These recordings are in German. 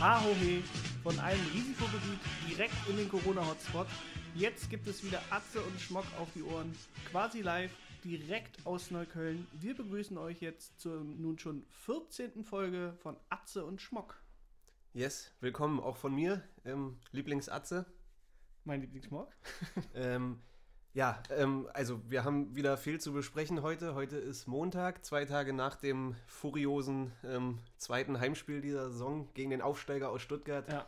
Hahohe von einem Risikogebiet direkt in den Corona-Hotspot. Jetzt gibt es wieder Atze und Schmock auf die Ohren, quasi live, direkt aus Neukölln. Wir begrüßen euch jetzt zur nun schon 14. Folge von Atze und Schmock. Yes, willkommen auch von mir, ähm, Lieblingsatze. Mein Lieblingsschmock. Ähm, ja, ähm, also wir haben wieder viel zu besprechen heute. Heute ist Montag, zwei Tage nach dem furiosen ähm, zweiten Heimspiel dieser Saison gegen den Aufsteiger aus Stuttgart. Ja.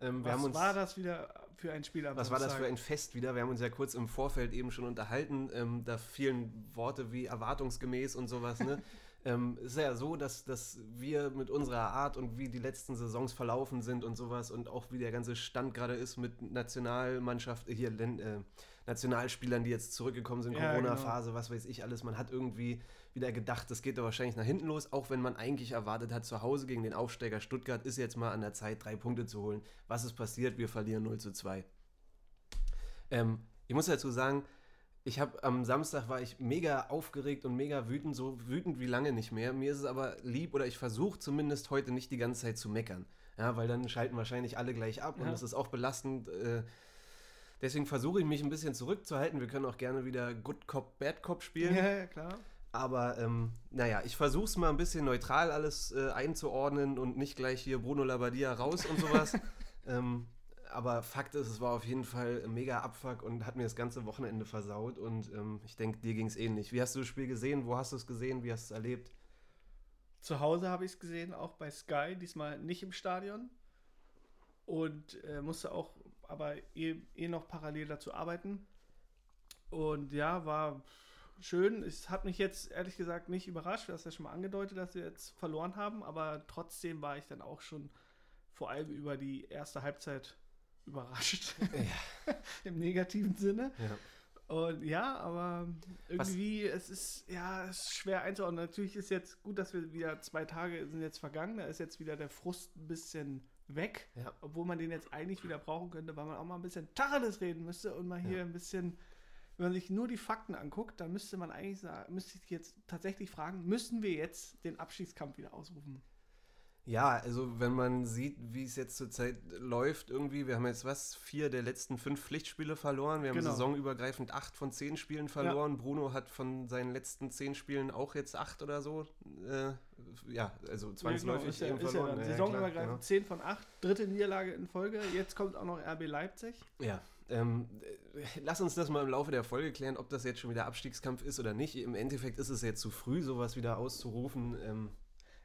Ähm, Was uns, war das wieder für ein Spiel was war das für ein Fest wieder? Wir haben uns ja kurz im Vorfeld eben schon unterhalten. Ähm, da fielen Worte wie erwartungsgemäß und sowas. Ne? ähm, es ist ja so, dass, dass wir mit unserer Art und wie die letzten Saisons verlaufen sind und sowas und auch wie der ganze Stand gerade ist mit Nationalmannschaft, hier äh, Nationalspielern, die jetzt zurückgekommen sind, Ja, Corona-Phase, was weiß ich alles. Man hat irgendwie wieder gedacht, das geht doch wahrscheinlich nach hinten los, auch wenn man eigentlich erwartet hat, zu Hause gegen den Aufsteiger Stuttgart ist jetzt mal an der Zeit, drei Punkte zu holen. Was ist passiert? Wir verlieren 0 zu 2. Ähm, ich muss dazu sagen, ich habe am Samstag war ich mega aufgeregt und mega wütend, so wütend wie lange nicht mehr. Mir ist es aber lieb oder ich versuche zumindest heute nicht die ganze Zeit zu meckern. Ja, weil dann schalten wahrscheinlich alle gleich ab und Ja. das ist auch belastend. Äh, deswegen versuche ich mich ein bisschen zurückzuhalten. Wir können auch gerne wieder Good Cop, Bad Cop spielen. Ja, ja, klar. Aber ähm, naja, ich versuche es mal ein bisschen neutral alles äh, einzuordnen und nicht gleich hier Bruno Labbadia raus und sowas. ähm, aber Fakt ist, es war auf jeden Fall mega Abfuck und hat mir das ganze Wochenende versaut. Und ähm, ich denke, dir ging es ähnlich. Wie hast du das Spiel gesehen? Wo hast du es gesehen? Wie hast du es erlebt? Zu Hause habe ich es gesehen, auch bei Sky, diesmal nicht im Stadion. Und äh, musste auch aber eh, eh noch parallel dazu arbeiten. Und ja, war schön. Es hat mich jetzt ehrlich gesagt nicht überrascht. Du hast ja schon mal angedeutet, dass wir jetzt verloren haben. Aber trotzdem war ich dann auch schon vor allem über die erste Halbzeit überrascht. Im negativen Sinne. Ja. Und ja, aber irgendwie, es ist, ja, es ist schwer einzuordnen. Natürlich ist jetzt gut, dass wir wieder zwei Tage sind jetzt vergangen. Da ist jetzt wieder der Frust ein bisschen weg. Ja. Obwohl man den jetzt eigentlich wieder brauchen könnte, weil man auch mal ein bisschen Tacheles reden müsste und mal hier Ja. ein bisschen, wenn man sich nur die Fakten anguckt, dann müsste man eigentlich sagen, müsste ich jetzt tatsächlich fragen, müssen wir jetzt den Abstiegskampf wieder ausrufen? Ja, also wenn man sieht, wie es jetzt zurzeit läuft, irgendwie, wir haben jetzt was, vier der letzten fünf Pflichtspiele verloren. Wir haben Genau. saisonübergreifend acht von zehn Spielen verloren. Bruno hat von seinen letzten zehn Spielen auch jetzt acht oder so. Äh, ja, also zwangsläufig ist ja, eben ja verloren. Ja, ja, saisonübergreifend klar, 10 von 8, dritte Niederlage in Folge. Jetzt kommt auch noch RB Leipzig. Ja, ähm, äh, lass uns das mal im Laufe der Folge klären, ob das jetzt schon wieder Abstiegskampf ist oder nicht. Im Endeffekt ist es jetzt zu früh, sowas wieder auszurufen. Ähm,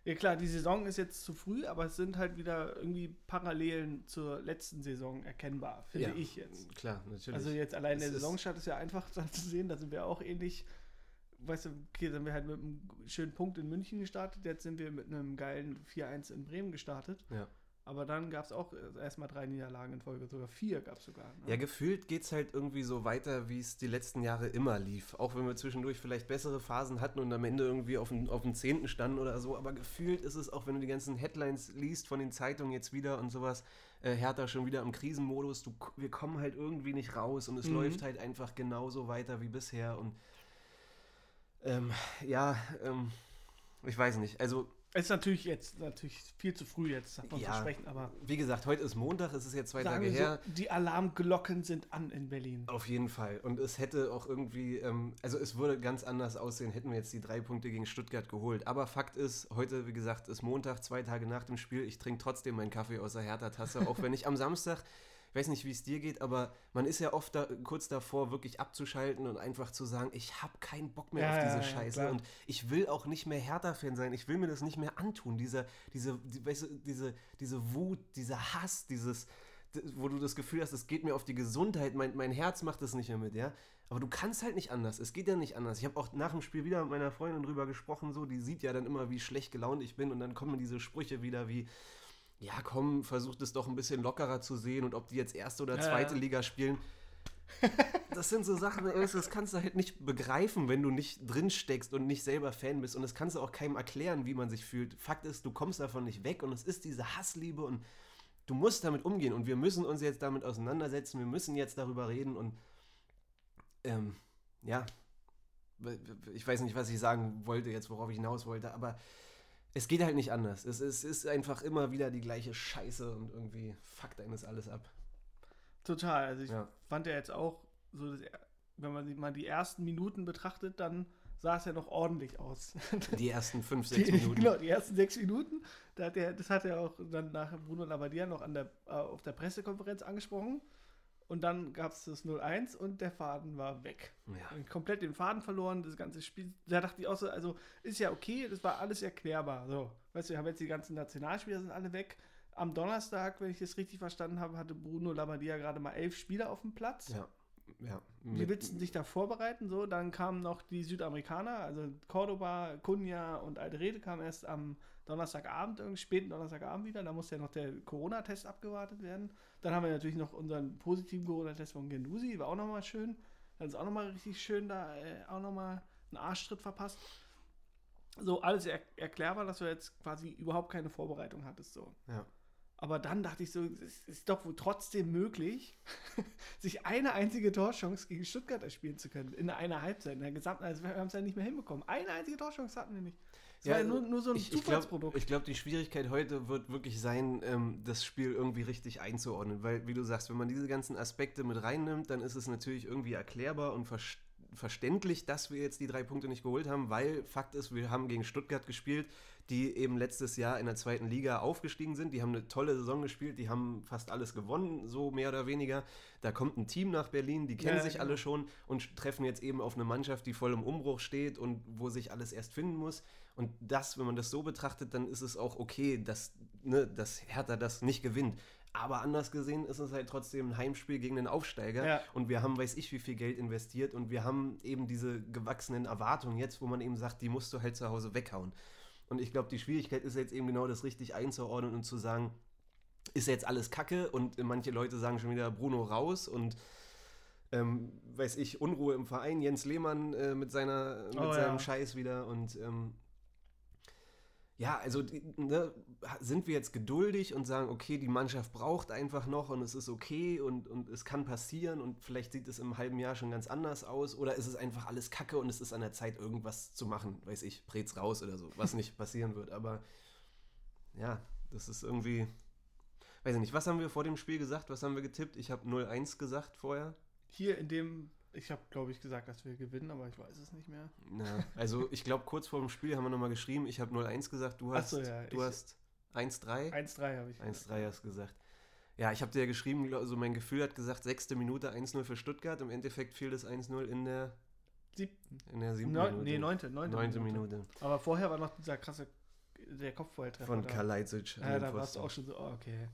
Ja klar, die Saison ist jetzt zu früh, aber es sind halt wieder irgendwie Parallelen zur letzten Saison erkennbar, finde Ja. ich jetzt. klar, natürlich. Also jetzt allein der Es ist- Saisonstart ist ja einfach dann zu sehen, da sind wir auch ähnlich, weißt du, okay, sind wir halt mit einem schönen Punkt in München gestartet, jetzt sind wir mit einem geilen 4-1 in Bremen gestartet, ja. Aber dann gab es auch erstmal drei Niederlagen in Folge, sogar vier gab es sogar. ne? Ja, gefühlt geht es halt irgendwie so weiter, wie es die letzten Jahre immer lief. Auch wenn wir zwischendurch vielleicht bessere Phasen hatten und am Ende irgendwie auf dem, auf dem Zehnten standen oder so. Aber gefühlt ist es auch, wenn du die ganzen Headlines liest von den Zeitungen jetzt wieder und sowas, äh, Hertha schon wieder im Krisenmodus. Du, wir kommen halt irgendwie nicht raus und es Mhm. läuft halt einfach genauso weiter wie bisher. Und ähm, ja, ähm, ich weiß nicht. Also ist natürlich jetzt natürlich viel zu früh jetzt davon Ja. zu sprechen, aber wie gesagt, heute ist Montag, es ist jetzt zwei Tage her. so, die Alarmglocken sind an in Berlin. Auf jeden Fall. Und es hätte auch irgendwie, ähm, also es würde ganz anders aussehen, hätten wir jetzt die drei Punkte gegen Stuttgart geholt. Aber Fakt ist, heute, wie gesagt, ist Montag, zwei Tage nach dem Spiel. Ich trinke trotzdem meinen Kaffee aus der Hertha-Tasse, auch wenn ich am Samstag, ich weiß nicht, wie es dir geht, aber man ist ja oft da, kurz davor, wirklich abzuschalten und einfach zu sagen, ich habe keinen Bock mehr Ja, auf diese ja, ja, Scheiße. klar. und ich will auch nicht mehr Hertha-Fan sein. Ich will mir das nicht mehr antun. Diese, diese, die, weißt du, diese, diese Wut, dieser Hass, dieses wo du das Gefühl hast, es geht mir auf die Gesundheit, mein, mein Herz macht das nicht mehr mit, ja. Aber du kannst halt nicht anders. Es geht ja nicht anders. Ich habe auch nach dem Spiel wieder mit meiner Freundin drüber gesprochen, so, die sieht ja dann immer, wie schlecht gelaunt ich bin und dann kommen diese Sprüche wieder wie, ja komm, versuch das doch ein bisschen lockerer zu sehen und ob die jetzt erste oder zweite ja. Liga spielen. Das sind so Sachen, das kannst du halt nicht begreifen, wenn du nicht drin steckst und nicht selber Fan bist. Und das kannst du auch keinem erklären, wie man sich fühlt. Fakt ist, du kommst davon nicht weg und es ist diese Hassliebe und du musst damit umgehen und wir müssen uns jetzt damit auseinandersetzen, wir müssen jetzt darüber reden und ähm, ja, ich weiß nicht, was ich sagen wollte jetzt, worauf ich hinaus wollte, aber es geht halt nicht anders. Es, es ist einfach immer wieder die gleiche Scheiße und irgendwie fuckt eines alles ab. Total. Also ich Ja. fand ja jetzt auch, so dass wenn man sich mal die ersten Minuten betrachtet, dann sah es ja noch ordentlich aus. Die ersten fünf, sechs Die, Minuten. Genau, die ersten sechs Minuten. Da hat er, das hat er auch dann nach Bruno Labbadia noch an der, äh, auf der Pressekonferenz angesprochen. Und dann gab es das 0-1 und der Faden war weg. Ja. Komplett den Faden verloren, das ganze Spiel. Da dachte ich auch so, also ist ja okay, das war alles erklärbar. So, weißt du, wir haben jetzt die ganzen Nationalspieler sind alle weg. Am Donnerstag, wenn ich das richtig verstanden habe, hatte Bruno Labbadia gerade mal elf Spieler auf dem Platz. Ja. Ja. Wie willst du sich da vorbereiten? So, dann kamen noch die Südamerikaner, also Cordoba, Cunha und Alderete kamen erst am Donnerstagabend, irgendwie späten Donnerstagabend wieder. Da musste ja noch der Corona-Test abgewartet werden. Dann haben wir natürlich noch unseren positiven Corona-Test von Genusi, war auch nochmal schön. Dann ist auch nochmal richtig schön da, äh, auch nochmal einen Arschtritt verpasst. So, alles er erklärbar, dass du jetzt quasi überhaupt keine Vorbereitung hattest. So. Ja. Aber dann dachte ich so, es ist doch wohl trotzdem möglich, sich eine einzige Torchance gegen Stuttgart erspielen zu können. In einer Halbzeit, in der gesamten, also wir haben es ja nicht mehr hinbekommen. Eine einzige Torchance hatten wir nicht. Es Ja, war ja nur, nur so ein ich, ich glaube, Zufallsprodukt. ich glaub, die Schwierigkeit heute wird wirklich sein, ähm, das Spiel irgendwie richtig einzuordnen. Weil, wie du sagst, wenn man diese ganzen Aspekte mit reinnimmt, dann ist es natürlich irgendwie erklärbar und ver verständlich, dass wir jetzt die drei Punkte nicht geholt haben, weil Fakt ist, wir haben gegen Stuttgart gespielt, die eben letztes Jahr in der zweiten Liga aufgestiegen sind. Die haben eine tolle Saison gespielt, die haben fast alles gewonnen, so mehr oder weniger. Da kommt ein Team nach Berlin, die kennen Ja, sich genau. alle schon und treffen jetzt eben auf eine Mannschaft, die voll im Umbruch steht und wo sich alles erst finden muss. Und das, wenn man das so betrachtet, dann ist es auch okay, dass, ne, dass Hertha das nicht gewinnt. Aber anders gesehen ist es halt trotzdem ein Heimspiel gegen den Aufsteiger. Ja. Und wir haben, weiß ich, wie viel Geld investiert. Und wir haben eben diese gewachsenen Erwartungen jetzt, wo man eben sagt, die musst du halt zu Hause weghauen. Und ich glaube, die Schwierigkeit ist jetzt eben genau das richtig einzuordnen und zu sagen, ist jetzt alles Kacke und manche Leute sagen schon wieder Bruno raus und ähm, weiß ich, Unruhe im Verein, Jens Lehmann äh, mit, seiner, mit Oh, seinem ja. Scheiß wieder und ähm, ja, also ne, sind wir jetzt geduldig und sagen, okay, die Mannschaft braucht einfach noch und es ist okay und, und es kann passieren und vielleicht sieht es im halben Jahr schon ganz anders aus oder ist es einfach alles Kacke und es ist an der Zeit, irgendwas zu machen, weiß ich, Prez raus oder so, was nicht passieren wird, aber ja, das ist irgendwie, weiß ich nicht, was haben wir vor dem Spiel gesagt, was haben wir getippt? Ich habe 0-1 gesagt vorher. Hier in dem, ich habe glaube ich gesagt, dass wir gewinnen, aber ich weiß es nicht mehr. Ja, also ich glaube, kurz vor dem Spiel haben wir nochmal geschrieben, ich habe 0-1 gesagt, du hast, so, ja, du hast 1-3. 1-3 habe ich. 1-3 hast du gesagt. Ja, ich habe dir ja geschrieben, also mein Gefühl hat gesagt, sechste Minute 1-0 für Stuttgart. Im Endeffekt fiel das 1-0 in der, Siebten. in der siebten Neun, Minute. nee, neunte, neunte, Neunte Minute. Aber vorher war noch dieser krasse, der Kopfballtreffer. Von. Kalajdzic. Ja, da warst du auch schon so, oh, okay.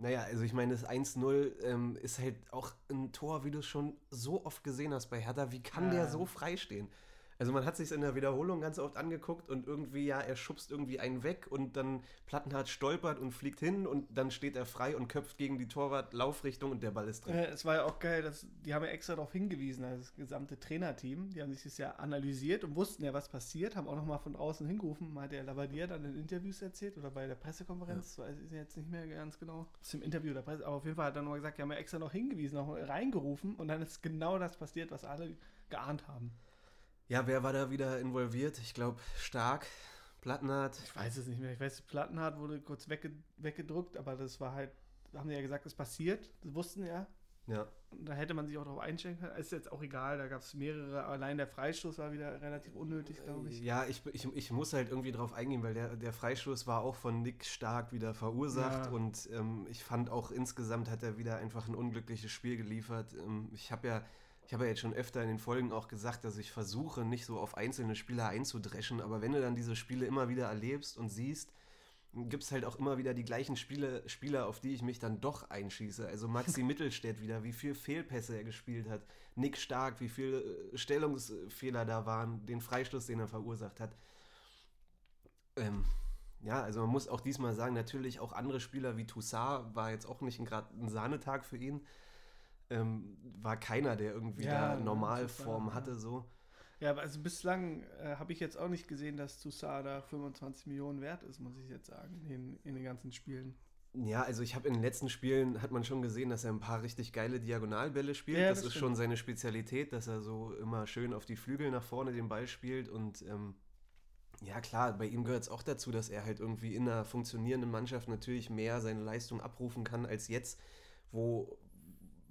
Naja, also ich meine, das 1-0 ähm, ist halt auch ein Tor, wie du es schon so oft gesehen hast bei Hertha. Wie kann Ja. der so frei stehen? Also man hat sich in der Wiederholung ganz oft angeguckt und irgendwie, ja, er schubst irgendwie einen weg und dann Plattenhardt stolpert und fliegt hin und dann steht er frei und köpft gegen die Torwart Laufrichtung und der Ball ist drin. Äh, es war ja auch geil, dass, die haben ja extra darauf hingewiesen, also das gesamte Trainerteam, die haben sich das ja analysiert und wussten ja, was passiert, haben auch nochmal von außen hingerufen, hat der Labadier dann in Interviews erzählt oder bei der Pressekonferenz, weiß ich jetzt nicht mehr ganz genau, aus dem Interview der Presse, aber auf jeden Fall hat er nochmal gesagt, die haben ja extra noch hingewiesen, noch reingerufen und dann ist genau das passiert, was alle geahnt haben. Ja, wer war da wieder involviert? Ich glaube, Stark, Plattenhardt. Ich weiß es nicht mehr, ich weiß, Plattenhardt wurde kurz wegge weggedruckt, aber das war halt, da haben die ja gesagt, es passiert, das wussten ja, Ja, Und Da hätte man sich auch darauf einstellen können. Ist jetzt auch egal, da gab es mehrere. Allein der Freistoß war wieder relativ unnötig, glaube ich. Ja, ich, ich, ich muss halt irgendwie drauf eingehen, weil der, der Freistoß war auch von Nick Stark wieder verursacht Ja. und ähm, ich fand auch insgesamt hat er wieder einfach ein unglückliches Spiel geliefert. Ähm, ich habe ja, ich habe ja jetzt schon öfter in den Folgen auch gesagt, dass ich versuche, nicht so auf einzelne Spieler einzudreschen, aber wenn du dann diese Spiele immer wieder erlebst und siehst, gibt es halt auch immer wieder die gleichen Spiele, Spieler, auf die ich mich dann doch einschieße. Also Maxi Mittelstädt wieder, wie viel Fehlpässe er gespielt hat. Nick Stark, wie viele äh, Stellungsfehler da waren, den Freistoß, den er verursacht hat. Ähm, ja, also man muss auch diesmal sagen, natürlich auch andere Spieler wie Toussaint war jetzt auch nicht gerade ein Sahnetag für ihn. Ähm, war keiner, der irgendwie Ja, da Normalform hatte, so. Ja, aber also bislang äh, habe ich jetzt auch nicht gesehen, dass Toussaint 25 Millionen wert ist, muss ich jetzt sagen, in, in den ganzen Spielen. Ja, also ich habe in den letzten Spielen hat man schon gesehen, dass er ein paar richtig geile Diagonalbälle spielt. Ja, das, das ist stimmt. schon seine Spezialität, dass er so immer schön auf die Flügel nach vorne den Ball spielt und ähm, Ja, klar, bei ihm gehört es auch dazu, dass er halt irgendwie in einer funktionierenden Mannschaft natürlich mehr seine Leistung abrufen kann als jetzt, wo,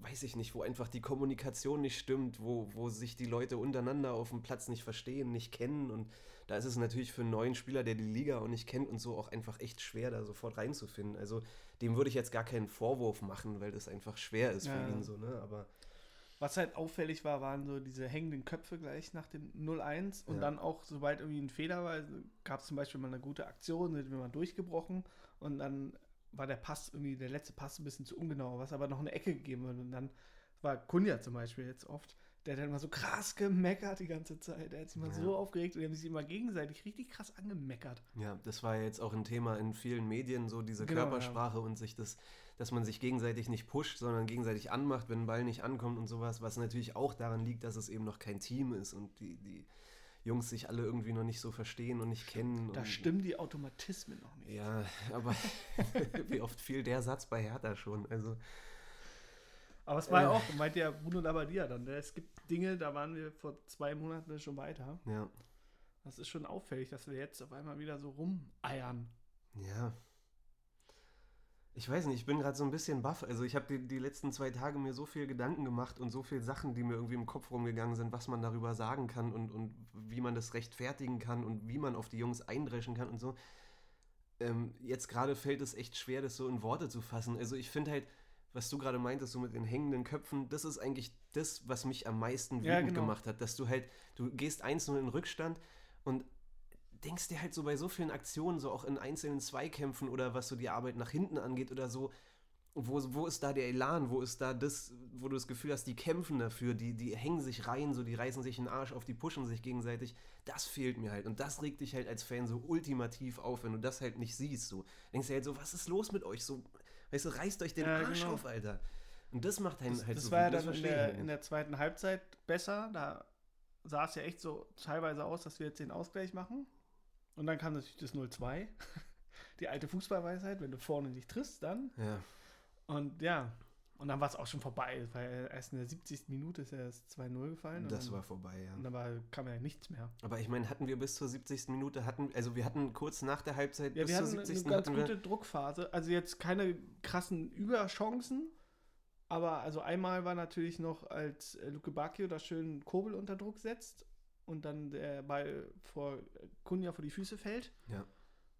weiß ich nicht, wo einfach die Kommunikation nicht stimmt, wo, wo sich die Leute untereinander auf dem Platz nicht verstehen, nicht kennen. Und da ist es natürlich für einen neuen Spieler, der die Liga auch nicht kennt und so, auch einfach echt schwer, da sofort reinzufinden. Also dem würde ich jetzt gar keinen Vorwurf machen, weil das einfach schwer ist für Ja. ihn so, ne? Aber Was halt auffällig war, waren so diese hängenden Köpfe gleich nach dem 0-1 und Ja. dann auch, sobald irgendwie ein Fehler war, gab es zum Beispiel mal eine gute Aktion, sind wir mal durchgebrochen und dann war der Pass irgendwie, der letzte Pass ein bisschen zu ungenau, was aber noch eine Ecke gegeben wird und dann war Kunja zum Beispiel jetzt oft, der hat dann immer so krass gemeckert die ganze Zeit, der hat sich immer Ja. so aufgeregt und die haben sich immer gegenseitig richtig krass angemeckert. Ja, das war ja jetzt auch ein Thema in vielen Medien, so diese Genau, Körpersprache und sich das, dass man sich gegenseitig nicht pusht, sondern gegenseitig anmacht, wenn ein Ball nicht ankommt und sowas, was natürlich auch daran liegt, dass es eben noch kein Team ist und die, die Jungs sich alle irgendwie noch nicht so verstehen und nicht kennen. Da und, stimmen die Automatismen noch nicht. Ja, aber wie oft fiel der Satz bei Hertha schon? Also, Aber es war ja Äh. auch, meinte ja Bruno Labbadia dann, ne? es gibt Dinge, da waren wir vor zwei Monaten schon weiter. ja, Das ist schon auffällig, dass wir jetzt auf einmal wieder so rumeiern. ja. Ich weiß nicht, ich bin gerade so ein bisschen baff. Also ich habe die, die letzten zwei Tage mir so viel Gedanken gemacht und so viele Sachen, die mir irgendwie im Kopf rumgegangen sind, was man darüber sagen kann und, und wie man das rechtfertigen kann und wie man auf die Jungs eindreschen kann und so. Ähm, jetzt gerade fällt es echt schwer, das so in Worte zu fassen. Also ich finde halt, was du gerade meintest, so mit den hängenden Köpfen, das ist eigentlich das, was mich am meisten wütend Ja, genau. gemacht hat. Dass du halt, du gehst 1-0 in Rückstand und denkst dir halt so bei so vielen Aktionen, so auch in einzelnen Zweikämpfen oder was so die Arbeit nach hinten angeht oder so, wo, wo ist da der Elan, wo ist da das, wo du das Gefühl hast, die kämpfen dafür, die, die hängen sich rein, so die reißen sich den Arsch auf, die pushen sich gegenseitig, das fehlt mir halt und das regt dich halt als Fan so ultimativ auf, wenn du das halt nicht siehst, so. Denkst du halt so, was ist los mit euch, so, weißt du, reißt euch den Ja, Arsch genau. auf, Alter. Und das macht einen Das, halt das so war ja dann in der, halt in der zweiten Halbzeit besser. Da sah es ja echt so teilweise aus, dass wir jetzt den Ausgleich machen. Und dann kam natürlich das 0-2. Die alte Fußballweisheit, wenn du vorne nicht triffst, dann. Ja, Und ja, und dann war es auch schon vorbei, weil erst in der 70. Minute ist ja das 2-0 gefallen. das dann, war vorbei, ja. Und dann war, kam ja nichts mehr. Aber ich meine, hatten wir bis zur 70. Minute, hatten, also wir hatten kurz nach der Halbzeit Ja, bis wir zur hatten eine 70. ganz hatten wir, gute Druckphase. Also jetzt keine krassen Überchancen. Aber also einmal war natürlich noch, als äh, Luke Bacchio da schön Kobel unter Druck setzt und dann der Ball vor Kunja vor die Füße fällt. Ja.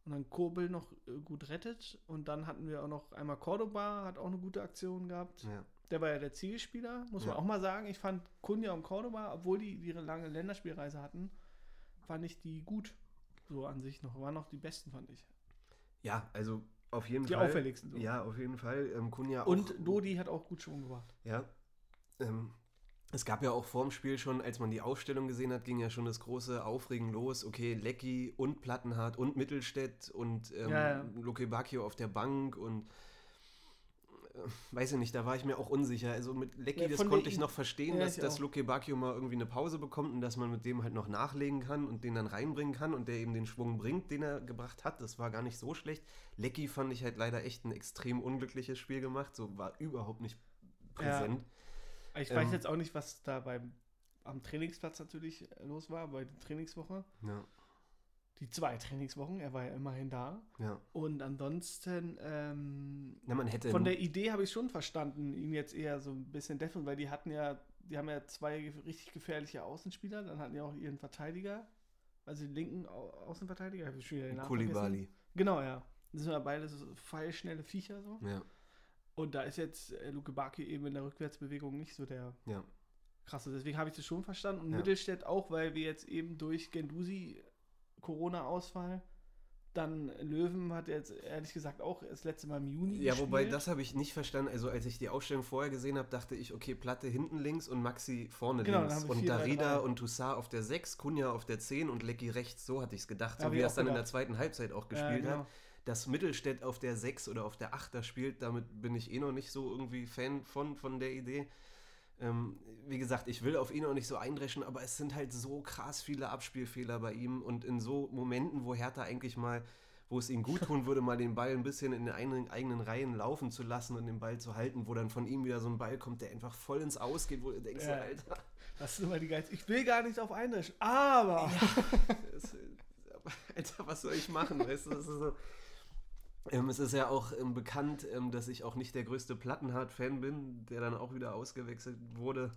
Und dann Kobel noch äh, gut rettet. Und dann hatten wir auch noch einmal Cordoba, hat auch eine gute Aktion gehabt. Ja. Der war ja der Zielspieler, muss Ja. man auch mal sagen. Ich fand Kunja und Cordoba, obwohl die ihre lange Länderspielreise hatten, fand ich die gut. So an sich noch. Waren noch die besten, fand ich. ja, also auf jeden Die Fall. auffälligsten. So. Ja, auf jeden Fall. Ähm, Kunja auch. Und Dodi hat auch gut Schwung gebracht. Ja. Ähm, es gab ja auch vorm Spiel schon, als man die Aufstellung gesehen hat, ging ja schon das große Aufregen los. Okay, Lecky und Plattenhardt und Mittelstädt und ähm, Ja, ja. Luke Bacchio auf der Bank und äh, weiß ich nicht, da war ich mir auch unsicher. Also mit Lecky, Ja, das konnte ich noch verstehen, dass, dass. Luke Bacchio mal irgendwie eine Pause bekommt und dass man mit dem halt noch nachlegen kann und den dann reinbringen kann und der eben den Schwung bringt, den er gebracht hat. Das war gar nicht so schlecht. Lecky fand ich halt leider echt ein extrem unglückliches Spiel gemacht, so war überhaupt nicht Ja. Ich Ähm. weiß jetzt auch nicht, was da beim, am Trainingsplatz natürlich los war, bei der Trainingswoche. Ja, Die zwei Trainingswochen, er war ja immerhin da. ja. Und ansonsten, ähm, Na, man hätte von der Idee habe ich schon verstanden, ihn jetzt eher so ein bisschen deffen, weil die hatten ja, die haben ja zwei richtig gefährliche Außenspieler, dann hatten die auch ihren Verteidiger, also den linken Au Außenverteidiger, habe ich schon wieder den Namen. Kulibali. Genau, ja. Das sind ja beide so feilschnelle Viecher so. Ja, Und da ist jetzt äh, Luke Baki eben in der Rückwärtsbewegung nicht so der ja. krasse. Deswegen habe ich das schon verstanden. Und Ja. Mittelstädt auch, weil wir jetzt eben durch Gendusi Corona-Ausfall, dann Löwen hat jetzt ehrlich gesagt auch das letzte Mal im Juni Ja, wobei gespielt. das habe ich nicht verstanden. Also als ich die Aufstellung vorher gesehen habe, dachte ich, okay, Platte hinten links und Maxi vorne Genau, links. Und 4-3-3. Darida und Toussaint auf der 6, Kunja auf der 10 und Lecky rechts. So hatte ich es gedacht. So wie er es dann in der gedacht. zweiten Halbzeit auch Ja, gespielt genau. hat. Dass Mittelstädt auf der 6 oder auf der 8 da spielt, damit bin ich eh noch nicht so irgendwie Fan von, von der Idee. Ähm, wie gesagt, ich will auf ihn auch nicht so eindreschen, aber es sind halt so krass viele Abspielfehler bei ihm und in so Momenten, wo Hertha eigentlich mal, wo es ihm gut tun würde, mal den Ball ein bisschen in den eigenen, eigenen Reihen laufen zu lassen und den Ball zu halten, wo dann von ihm wieder so ein Ball kommt, der einfach voll ins Aus geht, wo du denkst, Ja. Alter, Das ist immer die Geist. Ich will gar nicht auf einrischen, aber. das, aber Alter, was soll ich machen? Weißt du, das ist so. Ähm, es ist ja auch ähm, bekannt, ähm, dass ich auch nicht der größte Plattenhard-Fan bin, der dann auch wieder ausgewechselt wurde.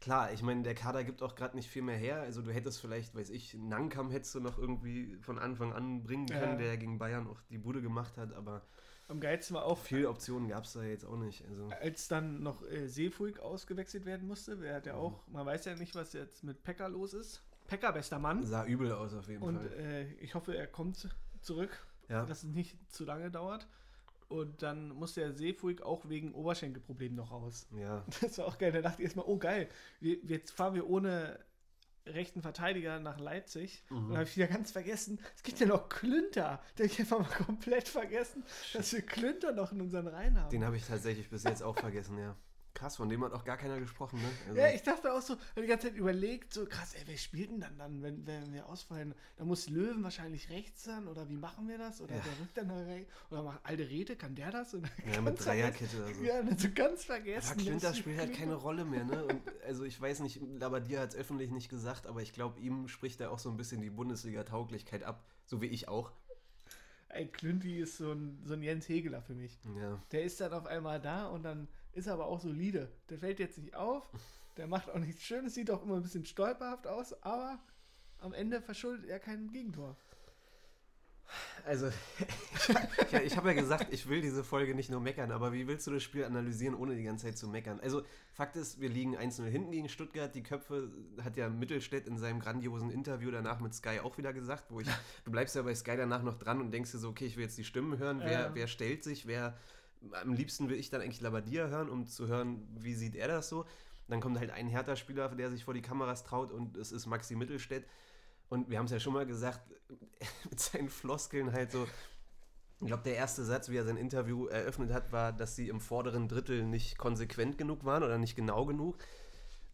Klar, ich meine, der Kader gibt auch gerade nicht viel mehr her. Also du hättest vielleicht, weiß ich, Nankam hättest du noch irgendwie von Anfang an bringen können, Ja. der gegen Bayern auch die Bude gemacht hat, aber Am geilsten war auch, viele Optionen gab es da jetzt auch nicht. Also, als dann noch äh, Seefuig ausgewechselt werden musste. Der hat ja Mhm. auch, man weiß ja nicht, was jetzt mit Pekka los ist. Pekka, bester Mann. sah übel aus auf jeden Und Fall. äh, ich hoffe, er kommt zurück, Ja. dass es nicht zu lange dauert. Und dann musste der Seefuig auch wegen Oberschenkelproblemen noch raus. ja. Das war auch geil. Da dachte ich erstmal, oh geil, wir, jetzt fahren wir ohne rechten Verteidiger nach Leipzig. Mhm. Und dann habe ich wieder ganz vergessen, es gibt ja noch Klünter. Da habe ich einfach mal komplett vergessen, dass wir Klünter noch in unseren Reihen haben. Den habe ich tatsächlich bis jetzt auch vergessen, ja. Krass, von dem hat auch gar keiner gesprochen, ne? Also, Ja, ich dachte auch so, hab die ganze Zeit überlegt, so krass, ey, wer spielt denn dann dann, wenn, wenn wir ausfallen? Da muss Löwen wahrscheinlich rechts sein oder wie machen wir das? Oder Ja. der rückt dann da rein? Oder macht alte Rede, kann der das? Und ja, mit Dreierkette oder so. Ja, so ganz vergessen. Aber Klünter dass- spielt halt keine Rolle mehr, ne? Und also ich weiß nicht, Labadier hat es öffentlich nicht gesagt, aber ich glaube, ihm spricht da auch so ein bisschen die Bundesliga-Tauglichkeit ab, so wie ich auch. Ey, Klünti ist so ein, so ein Jens Hegeler für mich. Ja. Der ist dann auf einmal da und dann ist er aber auch solide. Der fällt jetzt nicht auf, der macht auch nichts Schönes, sieht auch immer ein bisschen stolperhaft aus, aber am Ende verschuldet er kein Gegentor. Also, ich, ich habe ja gesagt, ich will diese Folge nicht nur meckern, aber wie willst du das Spiel analysieren, ohne die ganze Zeit zu meckern? Also, Fakt ist, wir liegen 1-0 hinten gegen Stuttgart. Die Köpfe hat ja Mittelstädt in seinem grandiosen Interview danach mit Sky auch wieder gesagt, wo ich, du bleibst ja bei Sky danach noch dran und denkst dir so, okay, ich will jetzt die Stimmen hören, wer, Ja. wer stellt sich, wer, am liebsten will ich dann eigentlich Labadia hören, um zu hören, wie sieht er das so. Dann kommt halt ein Hertha-Spieler, der sich vor die Kameras traut und es ist Maxi Mittelstädt. Und wir haben es ja schon mal gesagt, mit seinen Floskeln halt so. Ich glaube, der erste Satz, wie er sein Interview eröffnet hat, war, dass sie im vorderen Drittel nicht konsequent genug waren oder nicht genau genug.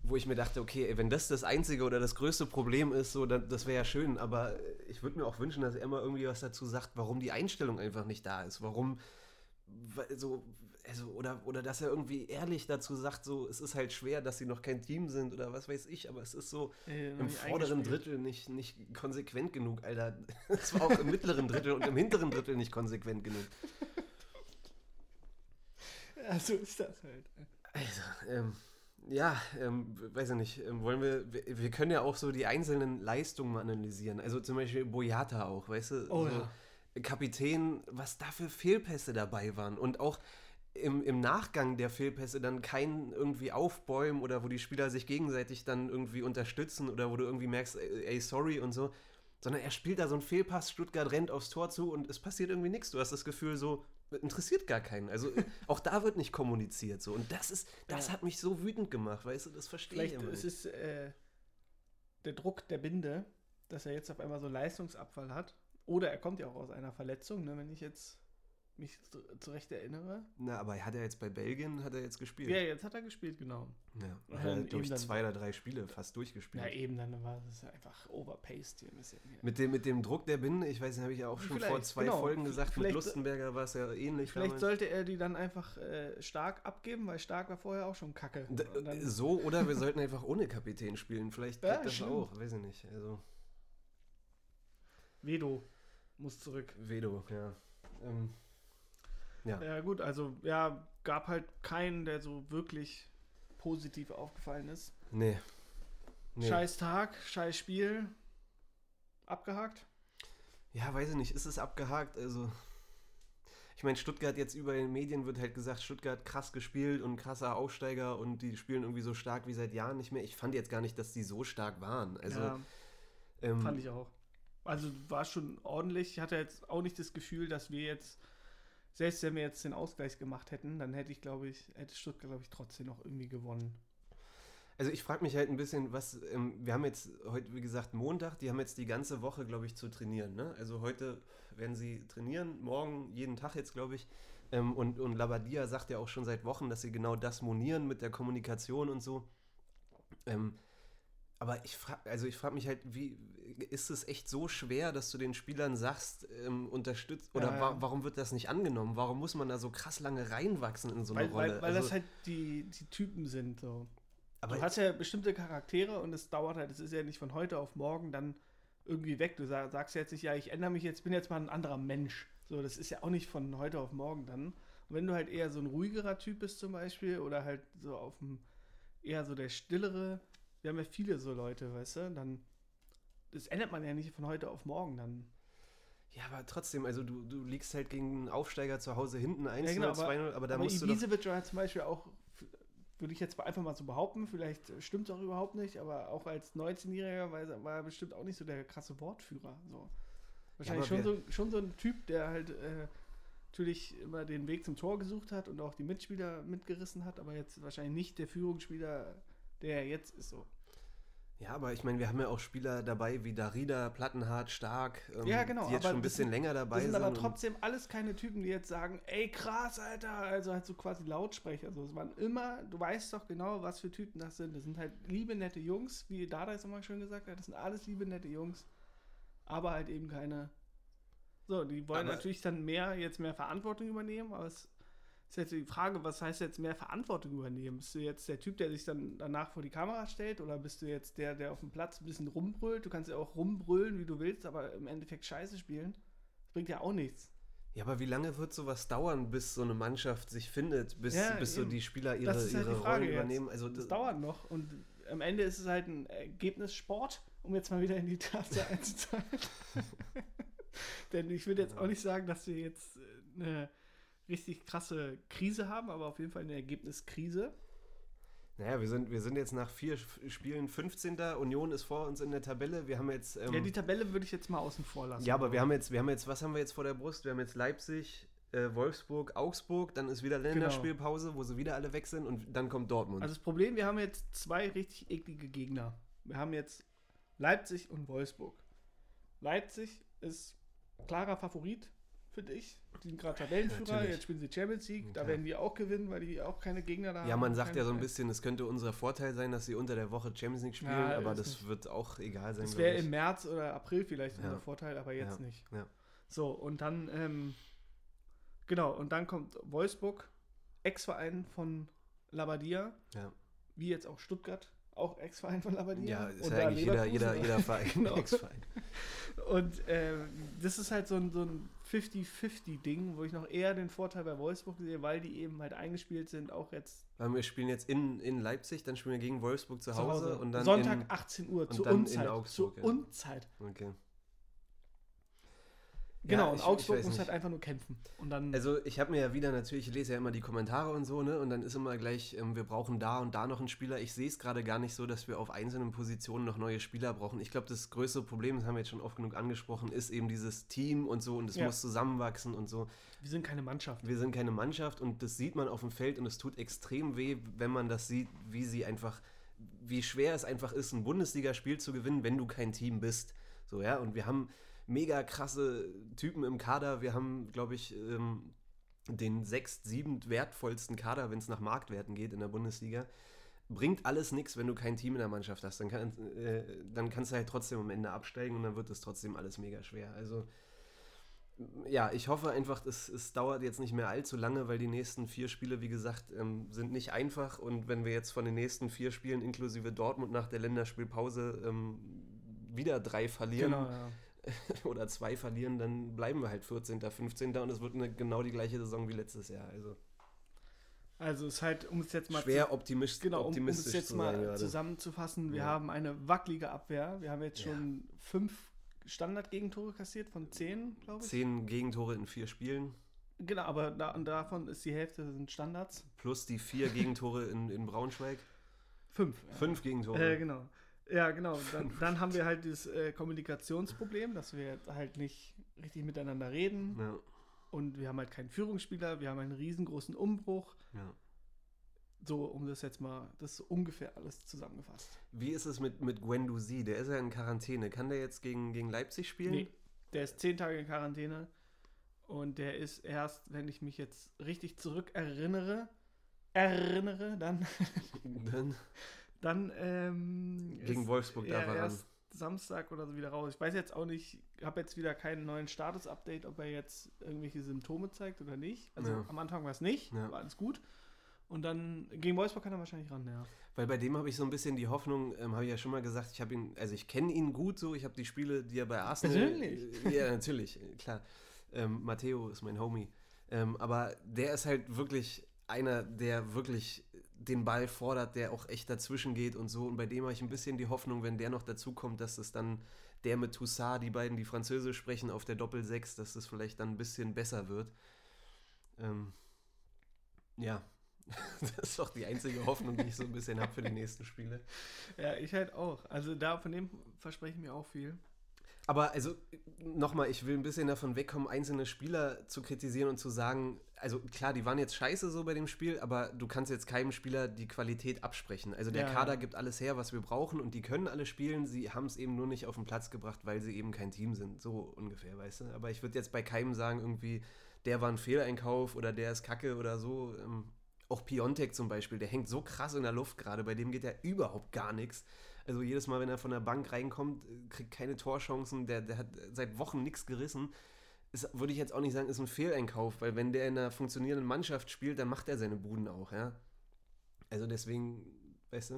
Wo ich mir dachte, okay, wenn das das einzige oder das größte Problem ist, so, dann, das wäre ja schön. Aber ich würde mir auch wünschen, dass er mal irgendwie was dazu sagt, warum die Einstellung einfach nicht da ist. Warum, so, also, oder, oder dass er irgendwie ehrlich dazu sagt, so, es ist halt schwer, dass sie noch kein Team sind oder was weiß ich, aber es ist so, Äh, im vorderen. Drittel nicht, nicht konsequent genug, Alter. Es war auch im mittleren Drittel und im hinteren Drittel nicht konsequent genug. Ja, so ist das halt. Also, ähm, ja, ähm, weiß ich nicht. Ähm, wollen wir, wir, wir können ja auch so die einzelnen Leistungen mal analysieren. Also zum Beispiel Boyata auch, weißt du? Oh so, ja. Kapitän, was da für Fehlpässe dabei waren. Und auch im, im Nachgang der Fehlpässe dann kein irgendwie aufbäumen oder wo die Spieler sich gegenseitig dann irgendwie unterstützen oder wo du irgendwie merkst, ey, ey, sorry und so. Sondern er spielt da so einen Fehlpass, Stuttgart rennt aufs Tor zu und es passiert irgendwie nichts. Du hast das Gefühl, so, interessiert gar keinen. Also auch da wird nicht kommuniziert so. Und das ist, das Ja. hat mich so wütend gemacht, weißt du, das verstehe ich Vielleicht immer ist es äh, der Druck der Binde, dass er jetzt auf einmal so Leistungsabfall hat. Oder er kommt ja auch aus einer Verletzung, ne, wenn ich jetzt mich zu- zurecht erinnere. Na, aber er hat ja jetzt bei Belgien, hat er jetzt gespielt. Ja, jetzt hat er gespielt, genau. Ja, Ja, hat er durch zwei oder drei Spiele fast durchgespielt. Ja, eben, dann war es einfach overpaced hier ein bisschen. Hier. Mit dem, mit dem Druck der Binde, ich weiß nicht, habe ich ja auch schon vor Vielleicht, zwei genau. Folgen gesagt, mit Vielleicht- Lustenberger war es ja ähnlich. Vielleicht damals. sollte er die dann einfach äh, stark abgeben, weil stark war vorher auch schon kacke. D so, oder wir sollten einfach ohne Kapitän spielen. Vielleicht geht Ja, das stimmt. auch, weiß ich nicht. Also, Vedo muss zurück. Vedo, ja. Ähm, ja. Ja, gut, also ja, gab halt keinen, der so wirklich positiv aufgefallen ist. Nee. nee. Scheiß Tag, scheiß Spiel. Abgehakt. Ja, weiß ich nicht, ist es abgehakt? Also, ich meine, Stuttgart jetzt über den Medien wird halt gesagt, Stuttgart krass gespielt und krasser Aufsteiger und die spielen irgendwie so stark wie seit Jahren nicht mehr. Ich fand jetzt gar nicht, dass die so stark waren. Also, ja, ähm, fand ich auch. Also war schon ordentlich. Ich hatte jetzt auch nicht das Gefühl, dass wir jetzt, selbst wenn wir jetzt den Ausgleich gemacht hätten, dann hätte ich, glaube ich, hätte Stuttgart, glaube ich, trotzdem noch irgendwie gewonnen. Also ich frage mich halt ein bisschen, was, ähm, wir haben jetzt heute, wie gesagt, Montag, die haben jetzt die ganze Woche, glaube ich, zu trainieren. Ne? Also heute werden sie trainieren, morgen jeden Tag jetzt, glaube ich. Ähm, und, und Labadia sagt ja auch schon seit Wochen, dass sie genau das monieren mit der Kommunikation und so. Ähm, aber ich frage, also ich frage mich halt, wie ist es echt so schwer, dass du den Spielern sagst, ähm, unterstützt oder Ja, wa warum wird das nicht angenommen? Warum muss man da so krass lange reinwachsen in so eine weil Rolle? weil, weil also, das halt die, die Typen sind. So. aber du hast ja bestimmte Charaktere und es dauert halt, es ist ja nicht von heute auf morgen dann irgendwie weg. Du sag, sagst jetzt nicht, ja, ich ändere mich jetzt, bin jetzt mal ein anderer Mensch. So, das ist ja auch nicht von heute auf morgen dann. Und wenn du halt eher so ein ruhigerer Typ bist zum Beispiel oder halt so auf dem, eher so der stillere, wir haben ja viele so Leute, weißt du, dann, das ändert man ja nicht von heute auf morgen dann. Ja, aber trotzdem, also du, du liegst halt gegen einen Aufsteiger zu Hause hinten 1-0, Ja, genau, 2-0, aber da Aber musst du doch, Ibisevic war zum Beispiel auch, würde ich jetzt einfach mal so behaupten, vielleicht stimmt es auch überhaupt nicht, aber auch als 19-Jähriger war, er bestimmt auch nicht so der krasse Wortführer. So. Wahrscheinlich aber schon, so, schon so ein Typ, der halt äh, natürlich immer den Weg zum Tor gesucht hat und auch die Mitspieler mitgerissen hat, aber jetzt wahrscheinlich nicht der Führungsspieler, der er jetzt ist so. Ja, aber ich meine, wir haben ja auch Spieler dabei wie Darida, Plattenhardt, Stark, ähm, Ja, genau, die jetzt schon ein bisschen sind- länger dabei Das sind sind. aber trotzdem alles keine Typen, die jetzt sagen, ey krass, Alter, also halt so quasi Lautsprecher. So, es waren immer, du weißt doch genau, was für Typen das sind. Das sind halt liebe, nette Jungs, wie Dada es immer schön gesagt hat, das sind alles liebe, nette Jungs, aber halt eben keine. So, die wollen Aber- natürlich dann mehr, jetzt mehr Verantwortung übernehmen, aber es ist jetzt die Frage, was heißt jetzt mehr Verantwortung übernehmen? Bist du jetzt der Typ, der sich dann danach vor die Kamera stellt oder bist du jetzt der, der auf dem Platz ein bisschen rumbrüllt? Du kannst ja auch rumbrüllen, wie du willst, aber im Endeffekt Scheiße spielen. Das bringt ja auch nichts. Ja, aber wie lange wird sowas dauern, bis so eine Mannschaft sich findet, bis, Ja, bis so die Spieler ihre, Das halt ihre die Frage Rollen jetzt. übernehmen? Also Das dauert noch und am Ende ist es halt ein Ergebnissport, um jetzt mal wieder in die Taste einzuzahlen. Denn ich würde jetzt auch nicht sagen, dass wir jetzt äh, eine richtig krasse Krise haben, aber auf jeden Fall eine Ergebniskrise. Naja, wir sind, wir sind jetzt nach vier Sp- Spielen 15. Union ist vor uns in der Tabelle. Wir haben jetzt. Ähm, ja, die Tabelle würde ich jetzt mal außen vor lassen. ja, aber wir haben jetzt, wir haben jetzt, was haben wir jetzt vor der Brust? Wir haben jetzt Leipzig, äh, Wolfsburg, Augsburg, dann ist wieder Länderspielpause, wo sie wieder alle weg sind und dann kommt Dortmund. Also das Problem, wir haben jetzt zwei richtig eklige Gegner. Wir haben jetzt Leipzig und Wolfsburg. Leipzig ist klarer Favorit für dich. Die sind gerade Tabellenführer, Natürlich. jetzt spielen sie Champions League. Da werden die auch gewinnen, weil die auch keine Gegner da haben. ja, man sagt ja so ein bisschen, es könnte unser Vorteil sein, dass sie unter der Woche Champions League spielen, Ja, aber das nicht. wird auch egal sein. Das wäre ich. im März oder April vielleicht Ja. unser Vorteil, aber jetzt nicht. Ja. So, und dann, ähm, genau, und dann kommt Wolfsburg, Ex-Verein von Labadia, Ja. wie jetzt auch Stuttgart, auch Ex-Verein von Labadia. Ja, ist ja eigentlich jeder, jeder, jeder Verein. Genau. Ex-Verein. Und ähm, das ist halt so ein, so ein 50-50-Ding, wo ich noch eher den Vorteil bei Wolfsburg sehe, weil die eben halt eingespielt sind, auch jetzt Weil wir spielen jetzt in, in Leipzig, dann spielen wir gegen Wolfsburg zu zu Hause, Hause. und dann Sonntag in, 18 Uhr, in Unzeit. Augsburg, zur ja. Unzeit. Okay. Genau, Ja, und ich- Augsburg ich weiß muss halt einfach nur kämpfen. Und dann, Also ich habe mir ja wieder natürlich, ich lese ja immer die Kommentare und so, ne? Und dann ist immer gleich, ähm, wir brauchen da und da noch einen Spieler. Ich sehe es gerade gar nicht so, dass wir auf einzelnen Positionen noch neue Spieler brauchen. Ich glaube, das größte Problem, das haben wir jetzt schon oft genug angesprochen, ist eben dieses Team und so und es Ja. muss zusammenwachsen und so. wir sind keine Mannschaft. Wir sind keine Mannschaft und das sieht man auf dem Feld und es tut extrem weh, wenn man das sieht, wie sie einfach, wie schwer es einfach ist, ein Bundesligaspiel zu gewinnen, wenn du kein Team bist. So, ja, und wir haben mega krasse Typen im Kader. Wir haben, glaube ich, ähm, den sechst, siebend wertvollsten Kader, wenn es nach Marktwerten geht in der Bundesliga. Bringt alles nichts, wenn du kein Team in der Mannschaft hast. Dann, kann, äh, dann kannst du halt trotzdem am Ende absteigen und dann wird es trotzdem alles mega schwer. Also, ja, ich hoffe einfach, es, es dauert jetzt nicht mehr allzu lange, weil die nächsten vier Spiele, wie gesagt, ähm, sind nicht einfach. Und wenn wir jetzt von den nächsten vier Spielen inklusive Dortmund nach der Länderspielpause ähm, wieder drei verlieren Genau, ja. oder zwei verlieren, dann bleiben wir halt 14., 15. und es wird eine, genau die gleiche Saison wie letztes Jahr. Also Also es ist halt, um es jetzt mal schwer optimistisch, Genau, um, um optimistisch es jetzt zu mal gerade. zusammenzufassen, wir Ja. haben eine wackelige Abwehr. Wir haben jetzt Ja. schon fünf Standardgegentore kassiert von zehn, glaube ich. Zehn Gegentore in vier Spielen Genau, aber da, davon ist die Hälfte sind Standards. plus die vier Gegentore in, in Braunschweig. Fünf. ja. Fünf Gegentore. Äh, genau. Ja, genau. Dann, dann haben wir halt dieses äh, Kommunikationsproblem, dass wir halt nicht richtig miteinander reden. Ja, Und wir haben halt keinen Führungsspieler, wir haben einen riesengroßen Umbruch. ja. So, um das jetzt mal, das ist ungefähr alles zusammengefasst. Wie ist es mit, mit Guendouzi? Der ist ja in Quarantäne. Kann der jetzt gegen, gegen Leipzig spielen? Nee, der ist zehn Tage in Quarantäne und der ist erst, wenn ich mich jetzt richtig zurück erinnere, erinnere, dann, Dann dann ähm, gegen Wolfsburg er darf er ran. erst Samstag oder so wieder raus. Ich weiß jetzt auch nicht, ich habe jetzt wieder keinen neuen Status-Update, ob er jetzt irgendwelche Symptome zeigt oder nicht. Also Ja. am Anfang war es nicht, Ja. war alles gut. Und dann gegen Wolfsburg kann er wahrscheinlich ran, ja. Weil bei dem habe ich so ein bisschen die Hoffnung, ähm, habe ich ja schon mal gesagt, ich habe ihn, also ich kenne ihn gut so, ich habe die Spiele, die er bei Arsenal. Persönlich? Äh, ja, natürlich, klar. Ähm, Matteo ist mein Homie. Ähm, aber der ist halt wirklich einer, der wirklich den Ball fordert, der auch echt dazwischen geht und so. Und bei dem habe ich ein bisschen die Hoffnung, wenn der noch dazu kommt, dass es dann der mit Toussaint, die beiden, die Französisch sprechen, auf der Doppel-6, dass das vielleicht dann ein bisschen besser wird. Ähm, ja, das ist doch die einzige Hoffnung, die ich so ein bisschen habe für die nächsten Spiele. Ja, ich halt auch. Also da von dem verspreche ich mir auch viel. Aber also nochmal, ich will ein bisschen davon wegkommen, einzelne Spieler zu kritisieren und zu sagen, also klar, die waren jetzt scheiße so bei dem Spiel, aber du kannst jetzt keinem Spieler die Qualität absprechen. Also der Ja. Kader gibt alles her, was wir brauchen und die können alle spielen, sie haben es eben nur nicht auf den Platz gebracht, weil sie eben kein Team sind, so ungefähr, weißt du. Aber ich würde jetzt bei keinem sagen, irgendwie, der war ein Fehleinkauf oder der ist kacke oder so. Ähm, auch Piontek zum Beispiel, der hängt so krass in der Luft gerade, bei dem geht ja überhaupt gar nichts. Also jedes Mal, wenn er von der Bank reinkommt, äh, kriegt keine Torchancen, der, der hat seit Wochen nichts gerissen. Ist, würde ich jetzt auch nicht sagen, ist ein Fehleinkauf, weil wenn der in einer funktionierenden Mannschaft spielt, dann macht er seine Buden auch, ja. Also deswegen, weißt du,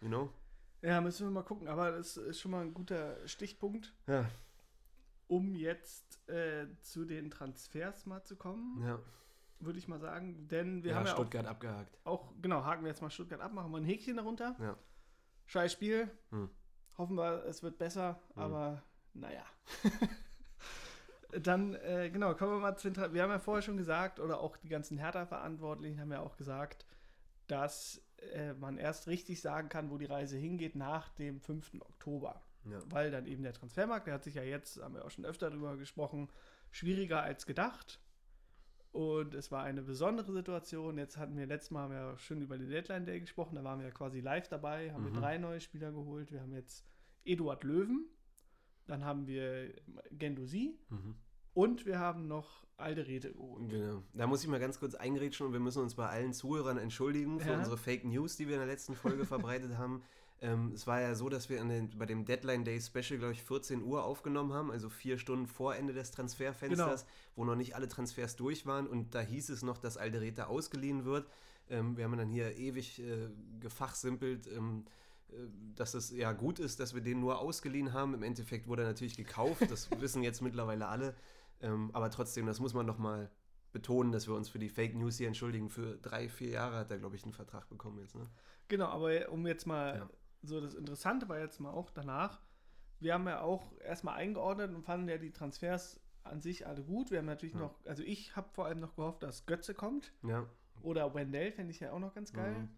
you know? Ja, müssen wir mal gucken. Aber das ist schon mal ein guter Stichpunkt, Ja, um jetzt äh, zu den Transfers mal zu kommen, ja. würde ich mal sagen. Denn wir ja, haben ja Stuttgart abgehakt. auch, auch, genau, haken wir jetzt mal Stuttgart ab, machen wir ein Häkchen darunter. Ja. Scheiß Spiel. Hm. Hoffen wir, es wird besser, Hm. aber naja. Dann, äh, genau, kommen wir mal zu den Wir haben ja vorher schon gesagt, oder auch die ganzen Hertha-Verantwortlichen haben ja auch gesagt, dass äh, man erst richtig sagen kann, wo die Reise hingeht nach dem 5. Oktober. Ja. Weil dann eben der Transfermarkt, der hat sich ja jetzt, haben wir auch schon öfter darüber gesprochen, schwieriger als gedacht. Und es war eine besondere Situation. Jetzt hatten wir letztes Mal haben wir ja schon über den Deadline Day gesprochen. Da waren wir ja quasi live dabei, haben Mhm. wir drei neue Spieler geholt. Wir haben jetzt Eduard Löwen, dann haben wir Gendosi Mhm. und wir haben noch Alderete geholt. Genau. Da muss ich mal ganz kurz eingrätschen und wir müssen uns bei allen Zuhörern entschuldigen für Ja. unsere Fake News, die wir in der letzten Folge verbreitet haben. Ähm, es war ja so, dass wir den, bei dem Deadline Day Special, glaube ich, 14 Uhr aufgenommen haben, also vier Stunden vor Ende des Transferfensters, Genau. wo noch nicht alle Transfers durch waren und da hieß es noch, dass Alderete ausgeliehen wird. Ähm, wir haben dann hier ewig äh, gefachsimpelt, ähm, äh, dass es ja gut ist, dass wir den nur ausgeliehen haben. Im Endeffekt wurde er natürlich gekauft, das wissen jetzt mittlerweile alle. Ähm, aber trotzdem, das muss man noch mal betonen, dass wir uns für die Fake News hier entschuldigen. Für drei, vier Jahre hat er, glaube ich, einen Vertrag bekommen jetzt. Ne? Genau, aber um jetzt mal, Ja. So das Interessante war jetzt mal auch danach, wir haben ja auch erstmal eingeordnet und fanden ja die Transfers an sich alle gut. Wir haben natürlich Ja. noch, also ich habe vor allem noch gehofft, dass Götze kommt Ja. oder Wendell, fände ich ja auch noch ganz geil. Mhm.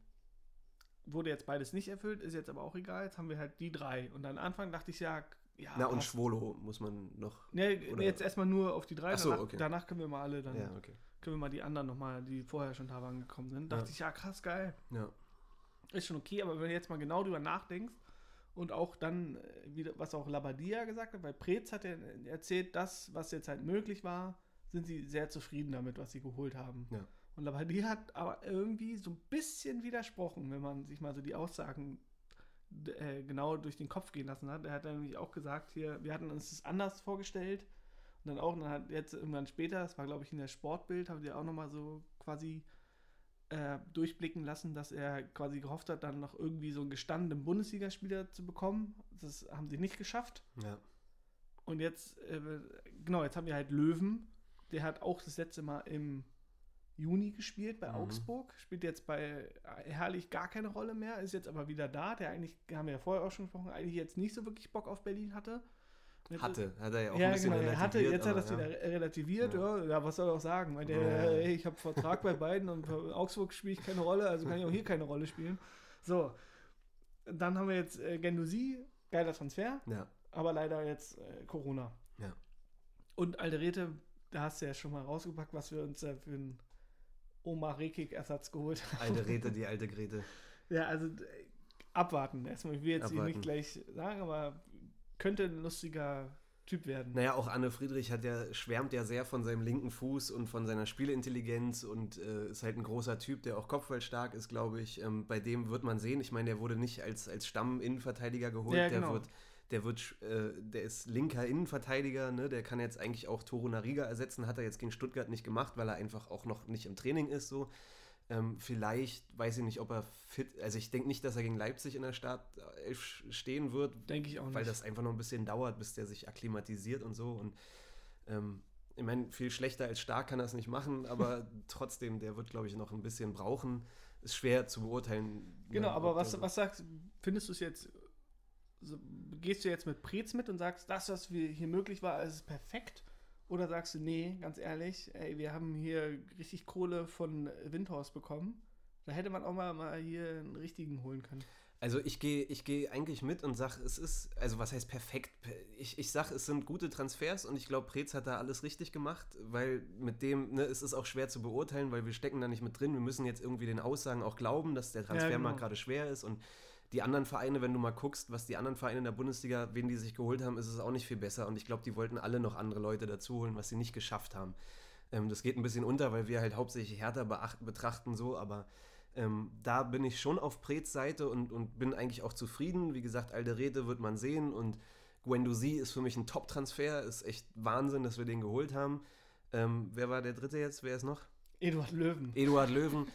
Wurde jetzt beides nicht erfüllt, ist jetzt aber auch egal. Jetzt haben wir halt die drei. Und am Anfang dachte ich ja, ja. Na, und. Schwolo muss man noch. Nee, oder- jetzt erstmal nur auf die drei. Ach so, danach, okay. danach können wir mal alle, dann Ja, okay. können wir mal die anderen nochmal, die vorher schon da waren, gekommen sind. Dachte Ja. ich, ja, krass, geil. Ja. Ist schon okay, aber wenn du jetzt mal genau drüber nachdenkst und auch dann, äh, wieder, was auch Labadia gesagt hat, weil Preetz hat ja erzählt, das, was jetzt halt möglich war, sind sie sehr zufrieden damit, was sie geholt haben. Ja. Und Labadia hat aber irgendwie so ein bisschen widersprochen, wenn man sich mal so die Aussagen äh, genau durch den Kopf gehen lassen hat. Er hat dann nämlich auch gesagt, hier, wir hatten uns das anders vorgestellt. Und dann auch, und dann hat jetzt irgendwann später, das war glaube ich in der Sportbild, haben die auch nochmal so quasi äh, durchblicken lassen, dass er quasi gehofft hat, dann noch irgendwie so einen gestandenen Bundesligaspieler zu bekommen. Das haben sie nicht geschafft. Ja. Und jetzt, äh, genau, jetzt haben wir halt Löwen. Der hat auch das letzte Mal im Juni gespielt bei Mhm. Augsburg. Spielt jetzt bei äh, Herrlich gar keine Rolle mehr, ist jetzt aber wieder da. Der eigentlich, haben wir ja vorher auch schon gesprochen, eigentlich jetzt nicht so wirklich Bock auf Berlin hatte. Hatte, hat er ja auch ja, ein bisschen genau, er hatte, relativiert, jetzt hat er das aber, wieder re- relativiert. Ja. Ja. ja, was soll er auch sagen? Meinte Ja. er, ich habe Vertrag bei beiden und bei Augsburg spiele ich keine Rolle, also kann ich auch hier keine Rolle spielen. So, dann haben wir jetzt äh, Gendusi, geiler Transfer, Ja. aber leider jetzt äh, Corona. Ja. Und Alderete, da hast du ja schon mal rausgepackt, was wir uns da für einen Omar Rekik-Ersatz geholt haben. Alte Rete, die alte Grete. Ja, also äh, abwarten. Erstmal, ich will jetzt hier nicht gleich sagen, aber könnte ein lustiger Typ werden. Naja, auch Anne Friedrich hat ja, schwärmt ja sehr von seinem linken Fuß und von seiner Spielintelligenz und äh, ist halt ein großer Typ, der auch kopfballstark ist, glaube ich. Ähm, bei dem wird man sehen, ich meine, der wurde nicht als, als Stamm-Innenverteidiger geholt, Ja, der genau. wird, der wird, äh, der ist linker Innenverteidiger, ne? der kann jetzt eigentlich auch Toro Nariga ersetzen, hat er jetzt gegen Stuttgart nicht gemacht, weil er einfach auch noch nicht im Training ist, so. Ähm, vielleicht, weiß ich nicht, ob er fit, also ich denke nicht, dass er gegen Leipzig in der Startelf stehen wird. Denke ich auch nicht. Weil das einfach noch ein bisschen dauert, bis der sich akklimatisiert und so. Und ähm, ich meine, viel schlechter als stark kann er es nicht machen, aber trotzdem, der wird, glaube ich, noch ein bisschen brauchen. Ist schwer zu beurteilen. Genau, ne, aber ob was, der- was sagst findest du es jetzt, so, gehst du jetzt mit Prez mit und sagst, das, was wir hier möglich war, ist perfekt? Oder sagst du, nee, ganz ehrlich, ey, wir haben hier richtig Kohle von Windhorst bekommen. Da hätte man auch mal, mal hier einen richtigen holen können. Also ich gehe ich geh eigentlich mit und sage, es ist, also was heißt perfekt? Ich, ich sage, es sind gute Transfers und ich glaube, Preetz hat da alles richtig gemacht, weil mit dem, ne, es ist auch schwer zu beurteilen, weil wir stecken da nicht mit drin. Wir müssen jetzt irgendwie den Aussagen auch glauben, dass der Transfermarkt genau. gerade schwer ist und die anderen Vereine, wenn du mal guckst, was die anderen Vereine in der Bundesliga, wen die sich geholt haben, ist es auch nicht viel besser und ich glaube, die wollten alle noch andere Leute dazu holen, was sie nicht geschafft haben. Ähm, das geht ein bisschen unter, weil wir halt hauptsächlich Hertha beacht, betrachten so, aber ähm, da bin ich schon auf Prets Seite und, und bin eigentlich auch zufrieden. Wie gesagt, Alderete wird man sehen und Guendouzi ist für mich ein Top-Transfer. Ist echt Wahnsinn, dass wir den geholt haben. Ähm, wer war der dritte jetzt? Wer ist noch? Eduard Löwen. Eduard Löwen.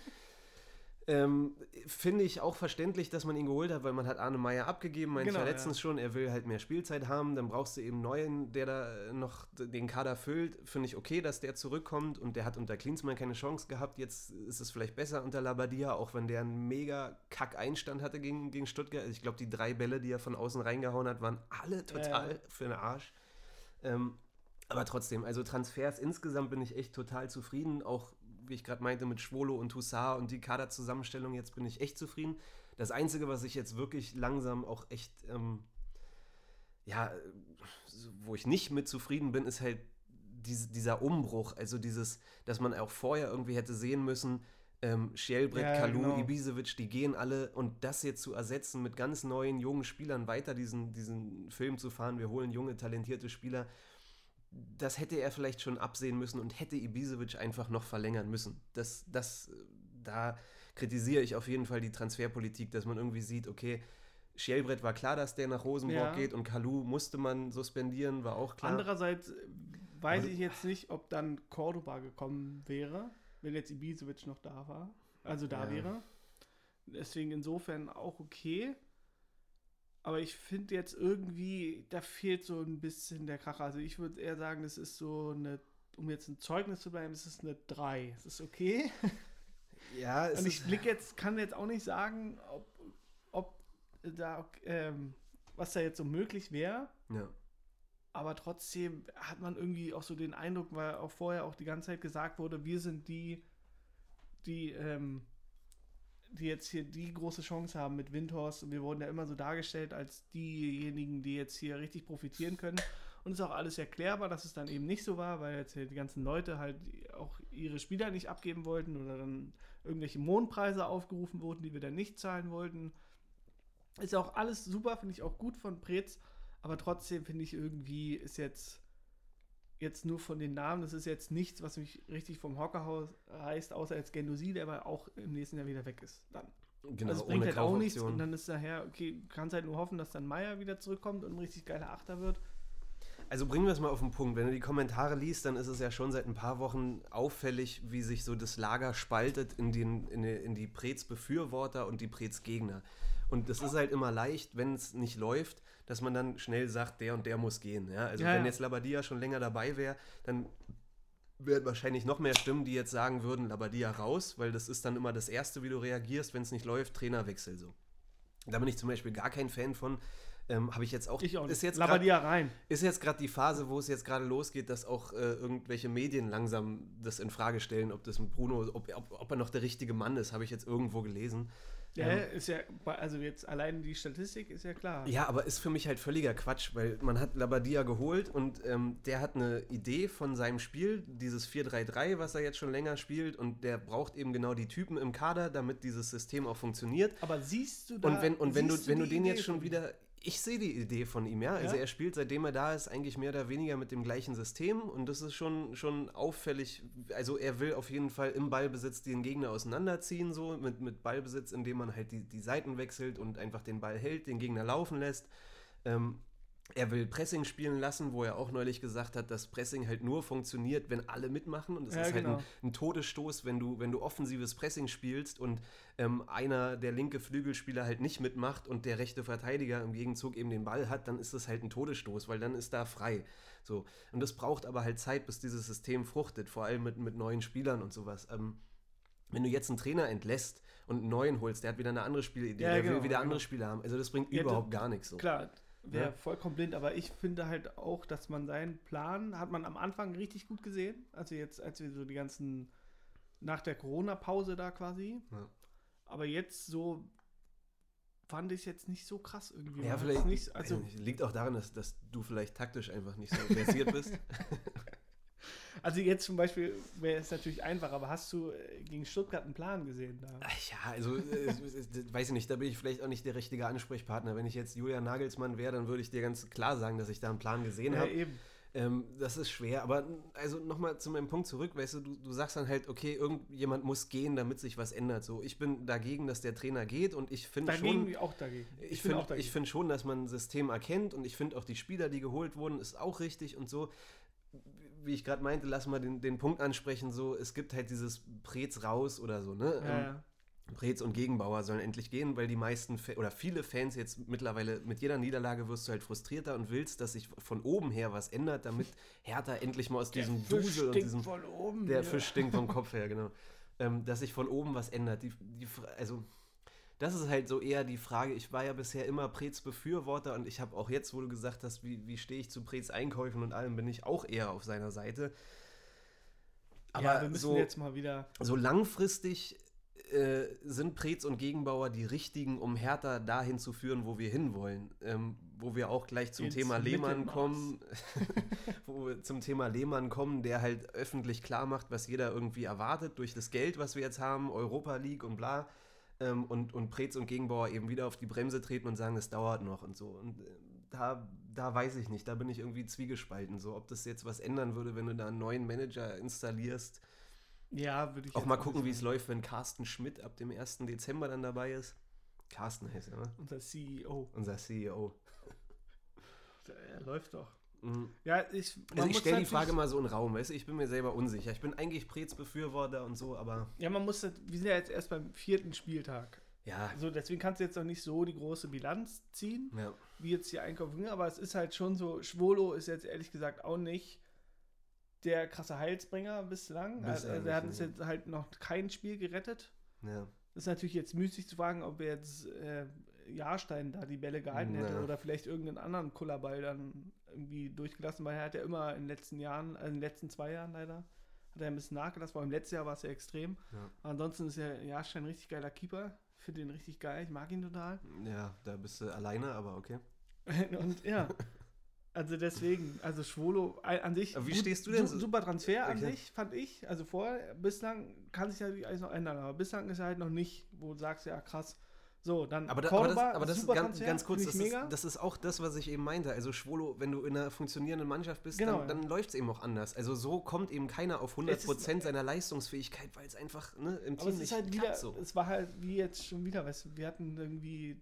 Ähm, Finde ich auch verständlich, dass man ihn geholt hat, weil man hat Arne Meyer abgegeben, meinte ich Genau, ja letztens ja. schon, er will halt mehr Spielzeit haben, dann brauchst du eben einen neuen, der da noch den Kader füllt. Finde ich okay, dass der zurückkommt und der hat unter Klinsmann keine Chance gehabt, jetzt ist es vielleicht besser unter Labadia, auch wenn der einen mega Kack-Einstand hatte gegen, gegen Stuttgart. Also ich glaube, die drei Bälle, die er von außen reingehauen hat, waren alle total Ja. für den Arsch. Ähm, aber trotzdem, also Transfers insgesamt bin ich echt total zufrieden. Auch, wie ich gerade meinte, mit Schwolo und Hussar und die Kaderzusammenstellung, jetzt bin ich echt zufrieden. Das Einzige, was ich jetzt wirklich langsam auch echt, ähm, ja, wo ich nicht mit zufrieden bin, ist halt diese, dieser Umbruch. Also dieses, dass man auch vorher irgendwie hätte sehen müssen, ähm, Schielbrett, Ja, Kalu, genau. Ibisevic, die gehen alle und das jetzt zu ersetzen mit ganz neuen, jungen Spielern, weiter diesen, diesen Film zu fahren, wir holen junge, talentierte Spieler, das hätte er vielleicht schon absehen müssen und hätte Ibisevic einfach noch verlängern müssen. Das, das, da kritisiere ich auf jeden Fall die Transferpolitik, dass man irgendwie sieht, okay, Schielbrett war klar, dass der nach Rosenborg Ja. geht und Kalu musste man suspendieren, war auch klar. Andererseits äh, weiß Aber- ich jetzt nicht, ob dann Cordoba gekommen wäre, wenn jetzt Ibisevic noch da war. Also da Ja. wäre. Deswegen insofern auch okay. Aber ich finde jetzt irgendwie, da fehlt so ein bisschen der Kracher. Also ich würde eher sagen, das ist so eine, um jetzt ein Zeugnis zu bleiben, es ist eine 3. Es ist okay. ja, es Und ich blick jetzt, kann jetzt auch nicht sagen, ob, ob da, ähm, was da jetzt so möglich wäre. ja. Aber trotzdem hat man irgendwie auch so den Eindruck, weil auch vorher auch die ganze Zeit gesagt wurde, wir sind die, die, ähm, die jetzt hier die große Chance haben mit Windhorst. Und wir wurden ja immer so dargestellt als diejenigen, die jetzt hier richtig profitieren können. Und es ist auch alles erklärbar, dass es dann eben nicht so war, weil jetzt hier die ganzen Leute halt auch ihre Spieler nicht abgeben wollten oder dann irgendwelche Mondpreise aufgerufen wurden, die wir dann nicht zahlen wollten. Ist auch alles super, finde ich auch gut von Preetz. Aber trotzdem finde ich irgendwie ist jetzt jetzt nur von den Namen, das ist jetzt nichts, was mich richtig vom Hocker reißt, außer jetzt Gendosi, der aber auch im nächsten Jahr wieder weg ist. Dann. Genau, also es bringt halt auch nichts und dann ist daher, okay, kannst halt nur hoffen, dass dann Meier wieder zurückkommt und ein richtig geiler Achter wird. Also bringen wir es mal auf den Punkt. Wenn du die Kommentare liest, dann ist es ja schon seit ein paar Wochen auffällig, wie sich so das Lager spaltet in, den, in, die, in die Prez-Befürworter und die Prez-Gegner. Und das ist halt immer leicht, wenn es nicht läuft, dass man dann schnell sagt, der und der muss gehen. Ja? Also Ja, wenn jetzt Labadia schon länger dabei wäre, dann werden wahrscheinlich noch mehr Stimmen, die jetzt sagen würden, Labadia raus, weil das ist dann immer das Erste, wie du reagierst, wenn es nicht läuft, Trainerwechsel so. Da bin ich zum Beispiel gar kein Fan von. Ähm, Habe ich jetzt auch. Ich auch nicht. Ist jetzt grad- rein. ist jetzt gerade die Phase, wo es jetzt gerade losgeht, dass auch äh, irgendwelche Medien langsam das in Frage stellen, ob das ein Bruno, ob, ob, ob er noch der richtige Mann ist, habe ich jetzt irgendwo gelesen. Ja, Ähm, ist ja, also jetzt allein die Statistik ist ja klar. Ja, aber ist für mich halt völliger Quatsch, weil man hat Labadia geholt und ähm, der hat eine Idee von seinem Spiel, dieses 4-3-3, was er jetzt schon länger spielt und der braucht eben genau die Typen im Kader, damit dieses System auch funktioniert. Aber siehst du da. Und wenn, und wenn du, wenn du den Idee jetzt schon wieder. Ich sehe die Idee von ihm, ja. Also Ja? er spielt, seitdem er da ist, eigentlich mehr oder weniger mit dem gleichen System und das ist schon, schon auffällig. Also er will auf jeden Fall im Ballbesitz den Gegner auseinanderziehen, so mit, mit Ballbesitz, indem man halt die, die Seiten wechselt und einfach den Ball hält, den Gegner laufen lässt. Ähm, er will Pressing spielen lassen, wo er auch neulich gesagt hat, dass Pressing halt nur funktioniert, wenn alle mitmachen. Und es Ja, ist halt genau. ein, ein Todesstoß, wenn du, wenn du offensives Pressing spielst und ähm, einer der linke Flügelspieler halt nicht mitmacht und der rechte Verteidiger im Gegenzug eben den Ball hat, dann ist das halt ein Todesstoß, weil dann ist da frei. So. Und das braucht aber halt Zeit, bis dieses System fruchtet, vor allem mit, mit neuen Spielern und sowas. Ähm, wenn du jetzt einen Trainer entlässt und einen neuen holst, der hat wieder eine andere Spielidee, Ja, der genau, will wieder genau. andere Spieler haben. Also das bringt Ja, überhaupt gar nichts so. Klar, wäre Ja. vollkommen blind, aber ich finde halt auch, dass man seinen Plan, hat man am Anfang richtig gut gesehen. Also jetzt, als wir so die ganzen, nach der Corona-Pause da quasi. Ja. Aber jetzt so fand ich es jetzt nicht so krass irgendwie. Ja, vielleicht nicht, also, also, liegt auch daran, dass, dass du vielleicht taktisch einfach nicht so versiert bist. also jetzt zum Beispiel wäre es natürlich einfach, aber hast du äh, gegen Stuttgart einen Plan gesehen da? Ach ja, also äh, weiß ich nicht, da bin ich vielleicht auch nicht der richtige Ansprechpartner. Wenn ich jetzt Julian Nagelsmann wäre, dann würde ich dir ganz klar sagen, dass ich da einen Plan gesehen Ja, habe. eben. Ähm, das ist schwer, aber also nochmal zu meinem Punkt zurück, weißt du, du, du sagst dann halt, okay, irgendjemand muss gehen, damit sich was ändert. So, ich bin dagegen, dass der Trainer geht und ich finde schon, auch dagegen. ich bin finde ich find schon, dass man ein System erkennt und ich finde auch die Spieler, die geholt wurden, ist auch richtig und so. Wie ich gerade meinte, lass mal den, den Punkt ansprechen, so, es gibt halt dieses Prez raus oder so, ne? ja, Ähm, ja. Preetz und Gegenbauer sollen endlich gehen, weil die meisten Fa oder viele Fans jetzt mittlerweile mit jeder Niederlage wirst du halt frustrierter und willst, dass sich von oben her was ändert, damit Hertha endlich mal aus diesem Der Fisch Dusel und diesem von oben. der ja. Fisch stinkt vom Kopf her, genau. Ähm, dass sich von oben was ändert. Die, die, also, das ist halt so eher die Frage. Ich war ja bisher immer Preetz Befürworter und ich habe auch jetzt, wo du gesagt hast, wie, wie stehe ich zu Preetz Einkäufen und allem, bin ich auch eher auf seiner Seite. Aber ja, wir müssen so, jetzt mal wieder. so langfristig äh, sind Preetz und Gegenbauer die richtigen, um Hertha dahin zu führen, wo wir hinwollen. Ähm, wo wir auch gleich zum Ins Thema Lehmann kommen, wo wir zum Thema Lehmann kommen, der halt öffentlich klar macht, was jeder irgendwie erwartet durch das Geld, was wir jetzt haben, Europa League und bla. Ähm, und, und Preetz und Gegenbauer eben wieder auf die Bremse treten und sagen, es dauert noch und so. Und äh, da, da weiß ich nicht, da bin ich irgendwie zwiegespalten. So, ob das jetzt was ändern würde, wenn du da einen neuen Manager installierst. Ja, würde ich Auch mal gucken, wie es läuft, wenn Carsten Schmidt ab dem 1. Dezember dann dabei ist. Carsten heißt er, ne? Unser CEO. Unser CEO. Er läuft doch. Mhm. Ja, ich. Also ich stelle die Frage mal so in den Raum, weißt du, ich bin mir selber unsicher. Ich bin eigentlich Preetz Befürworter und so, aber Ja, man muss. Wir sind ja jetzt erst beim vierten Spieltag. ja, So, deswegen kannst du jetzt noch nicht so die große Bilanz ziehen, ja. wie jetzt die Einkaufen. Aber es ist halt schon so, Schwolo ist jetzt ehrlich gesagt auch nicht der krasse Heilsbringer bislang. Bislang Also, er hat uns jetzt halt noch kein Spiel gerettet. ja. Das ist natürlich jetzt müßig zu fragen, ob er jetzt äh, Jahrstein da die Bälle gehalten hätte Na. oder vielleicht irgendeinen anderen Kullerball dann irgendwie durchgelassen, weil er hat ja immer in den letzten Jahren, also in den letzten zwei Jahren leider, hat er ein bisschen nachgelassen, vor allem letztes Jahr war es ja extrem. Ja. Ansonsten ist ja Jahrstein ein richtig geiler Keeper. Finde den richtig geil, ich mag ihn total. Ja, da bist du alleine, aber okay. Und ja, also deswegen, also Schwolo äh, an sich. Aber wie stehst du denn so- Super Transfer an Okay. sich, fand ich. Also vorher, bislang kann sich natürlich alles noch ändern, aber bislang ist er halt noch nicht, wo du sagst, ja krass. So, dann Aber, da, aber das, Cordoba, aber das ist super ganz, ganz kurz, das ist, das ist auch das, was ich eben meinte. Also Schwolo, wenn du in einer funktionierenden Mannschaft bist, Genau, dann, ja. dann läuft es eben auch anders. Also so kommt eben keiner auf Es ist- 100% seiner Leistungsfähigkeit, weil es einfach ne, im aber Team es ist nicht halt wieder, so. es war halt wie jetzt schon wieder, weißt du, wir hatten irgendwie,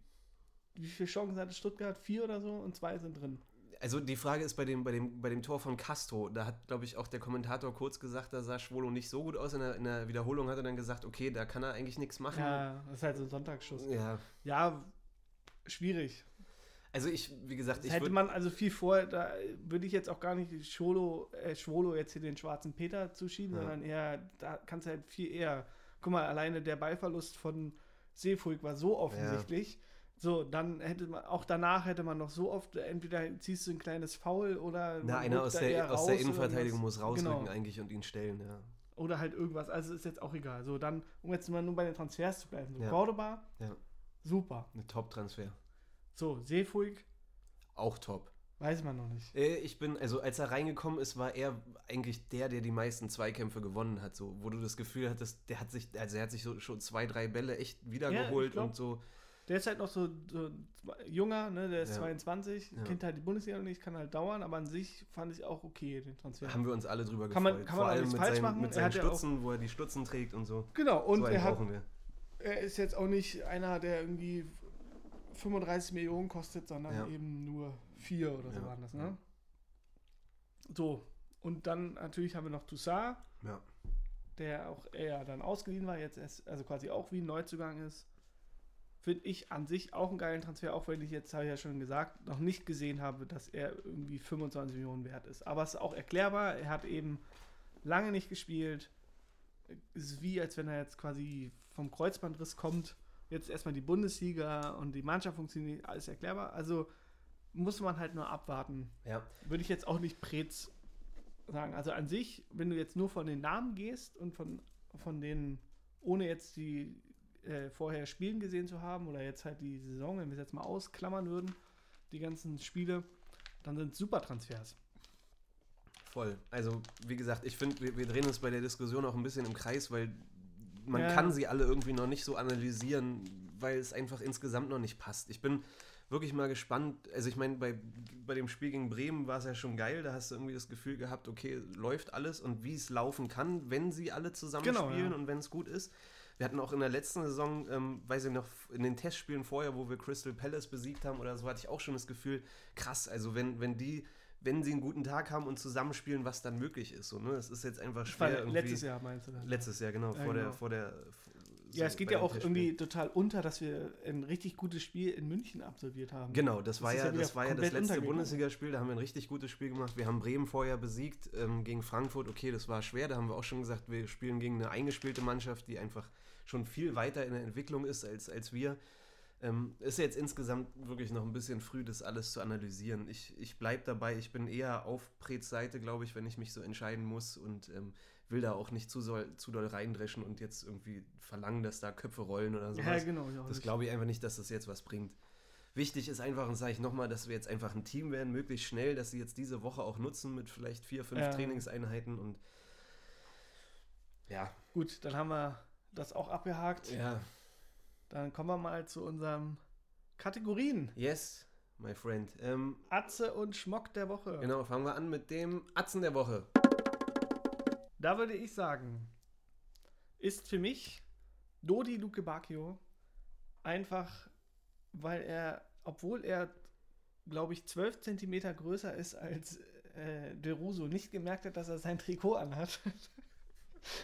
wie viele Chancen hatte Stuttgart? Vier oder so und zwei sind drin. Also die Frage ist bei dem, bei dem, bei dem Tor von Castro, da hat, glaube ich, auch der Kommentator kurz gesagt, da sah Schwolo nicht so gut aus. In der, in der Wiederholung hat er dann gesagt, okay, da kann er eigentlich nichts machen. Ja, das ist halt so ein Sonntagsschuss. Ja. Ja, schwierig. Also ich, wie gesagt, Das ich hätte man also viel vorher, da würde ich jetzt auch gar nicht Schwolo, äh, Schwolo jetzt hier den schwarzen Peter zuschieben, Ja. sondern eher, da kannst du halt viel eher, guck mal, alleine der Ballverlust von Seefuig war so offensichtlich. So, dann hätte man, auch danach hätte man noch so oft, entweder ziehst du ein kleines Foul oder. Na, einer aus der, aus der Innenverteidigung muss rausrücken Genau. eigentlich und ihn stellen, ja. Oder halt irgendwas. Also ist jetzt auch egal. So, dann, um jetzt mal nur bei den Transfers zu bleiben. So, Ja. Cordoba, Ja. super. Ein Top-Transfer. So, Seefuig, Auch top. weiß man noch nicht. Äh, Ich bin, also als er reingekommen ist, war er eigentlich der, der die meisten Zweikämpfe gewonnen hat, so, wo du das Gefühl hattest, der hat sich, also er hat sich so schon zwei, drei Bälle echt wiedergeholt glaub, und so. Der ist halt noch so, so junger, ne? der ist Ja. 22, Ja. kennt halt die Bundesliga noch nicht, kann halt dauern, aber an sich fand ich auch okay, den Transfer. Haben wir uns alle drüber Kann man- gefreut. kann man Vor auch allem mit falsch seinen, machen. mit seinen ja auch- Stutzen, wo er die Stutzen trägt und so. Genau, und so er, hat, er ist jetzt auch nicht einer, der irgendwie 35 Millionen kostet, sondern Ja. eben nur 4 oder so waren das, ne? So, und dann natürlich haben wir noch Toussaint, der auch eher dann ausgeliehen war, jetzt erst, also quasi auch wie ein Neuzugang ist. Finde ich an sich auch einen geilen Transfer, auch wenn ich jetzt, habe ich ja schon gesagt, noch nicht gesehen habe, dass er irgendwie 25 Millionen wert ist. Aber es ist auch erklärbar, er hat eben lange nicht gespielt. Es ist wie, als wenn er jetzt quasi vom Kreuzbandriss kommt. Jetzt erstmal die Bundesliga und die Mannschaft funktioniert, alles erklärbar. Also muss man halt nur abwarten. Ja. Würde ich jetzt auch nicht Prez sagen. Also an sich, wenn du jetzt nur von den Namen gehst und von, von denen, ohne jetzt die äh, vorher Spielen gesehen zu haben oder jetzt halt die Saison, wenn wir es jetzt mal ausklammern würden, die ganzen Spiele, dann sind es super Transfers. Voll. Also, wie gesagt, ich finde, wir, wir drehen uns bei der Diskussion auch ein bisschen im Kreis, weil man Ja. kann sie alle irgendwie noch nicht so analysieren, weil es einfach insgesamt noch nicht passt. Ich bin wirklich mal gespannt. Also, ich meine, bei, bei dem Spiel gegen Bremen war es ja schon geil. Da hast du irgendwie das Gefühl gehabt, okay, läuft alles und wie es laufen kann, wenn sie alle zusammen Genau, spielen ja. und wenn es gut ist. Wir hatten auch in der letzten Saison, ähm, weiß ich noch, in den Testspielen vorher, wo wir Crystal Palace besiegt haben oder so, hatte ich auch schon das Gefühl, krass, also wenn, wenn die, wenn sie einen guten Tag haben und zusammenspielen, was dann möglich ist. So, ne? Es ist jetzt einfach Das war schwer. irgendwie- letztes Jahr meinst du dann? Letztes Jahr, genau, Ja, vor der, genau. vor der. ja, so es geht ja auch irgendwie total unter, dass wir ein richtig gutes Spiel in München absolviert haben. Genau, das, war ist ja, ja das war ja das letzte. Bundesligaspiel, da haben wir ein richtig gutes Spiel gemacht. Wir haben Bremen vorher besiegt ähm, gegen Frankfurt. Okay, das war schwer, da haben wir auch schon gesagt, wir spielen gegen eine eingespielte Mannschaft, die einfach schon viel weiter in der Entwicklung ist als, als wir. Ähm, ist jetzt insgesamt wirklich noch ein bisschen früh, das alles zu analysieren. Ich, ich bleibe dabei, ich bin eher auf Prets Seite, glaube ich, wenn ich mich so entscheiden muss und ähm, will da auch nicht zu, soll, zu doll reindreschen und jetzt irgendwie verlangen, dass da Köpfe rollen oder sowas. Ja, genau. Das glaube ich einfach nicht, dass das jetzt was bringt. Wichtig ist einfach, und sage ich nochmal, dass wir jetzt einfach ein Team werden, möglichst schnell, dass sie jetzt diese Woche auch nutzen mit vielleicht vier, fünf Ja. Trainingseinheiten und ja, Gut, dann haben wir das auch abgehakt. ja, Dann kommen wir mal zu unseren Kategorien. yes, my friend. Ähm, Atze und Schmock der Woche. genau, fangen wir an mit dem Atzen der Woche. Da würde ich sagen, ist für mich Dodi Luke Bacchio einfach, weil er, obwohl er, glaube ich, 12 Zentimeter größer ist als äh, De Russo, nicht gemerkt hat, dass er sein Trikot anhat.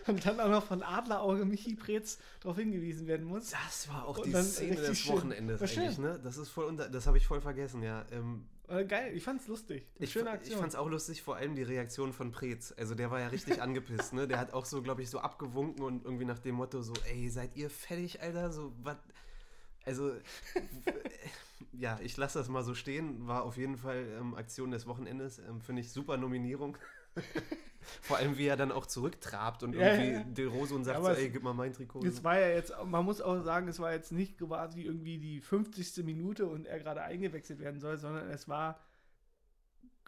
Und dann auch noch von Adlerauge Michi Preetz darauf hingewiesen werden muss. Das war auch Und die Szene des. Wochenendes eigentlich, ne? Das ist voll unter, das habe ich voll vergessen, ja. Ähm, Äh, geil, ich fand's lustig. Eine Ich, schöne ich Aktion. fand es auch lustig, vor allem die Reaktion von Preetz. Also der war ja richtig angepisst, ne? Der hat auch so, glaube ich, so abgewunken und irgendwie nach dem Motto so, ey, seid ihr fertig, Alter? So, was? Also, ja, ich lasse das mal so stehen. War auf jeden Fall ähm, Aktion des Wochenendes. Ähm, Finde ich super Nominierung. Vor allem, wie er dann auch zurücktrabt und Ja, irgendwie ja. Del Roso und sagt Aber so, ey, gib mal mein Trikot. Es war ja jetzt, man muss auch sagen, es war jetzt nicht quasi irgendwie die 50. Minute und er gerade eingewechselt werden soll, sondern es war,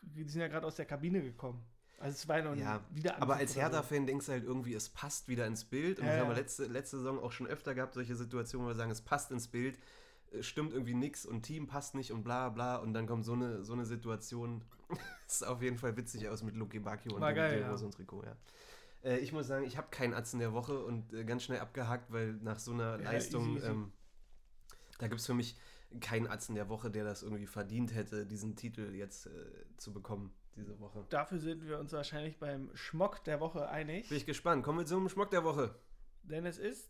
die sind ja gerade aus der Kabine gekommen. Also es war ja noch Ja, wieder Aber als Hertha-Fan denkst du halt irgendwie, es passt wieder ins Bild. Und Ja, das haben wir ja. letzte, letzte Saison auch schon öfter gehabt, solche Situationen, wo wir sagen, es passt ins Bild, stimmt irgendwie nichts und Team passt nicht und bla bla. Und dann kommt so eine, so eine Situation. ist auf jeden Fall witzig aus mit Luki Bacchio und War dem geil, ja. Und Trikot, ja. Äh, ich muss sagen, ich habe keinen Atzen der Woche und äh, ganz schnell abgehakt, weil nach so einer Ja, Leistung, easy, easy. Ähm, da gibt es für mich keinen Atzen der Woche, der das irgendwie verdient hätte, diesen Titel jetzt äh, zu bekommen, diese Woche. Dafür sind wir uns wahrscheinlich beim Schmock der Woche einig, Bin ich gespannt. Kommen wir zum Schmuck der Woche. denn es ist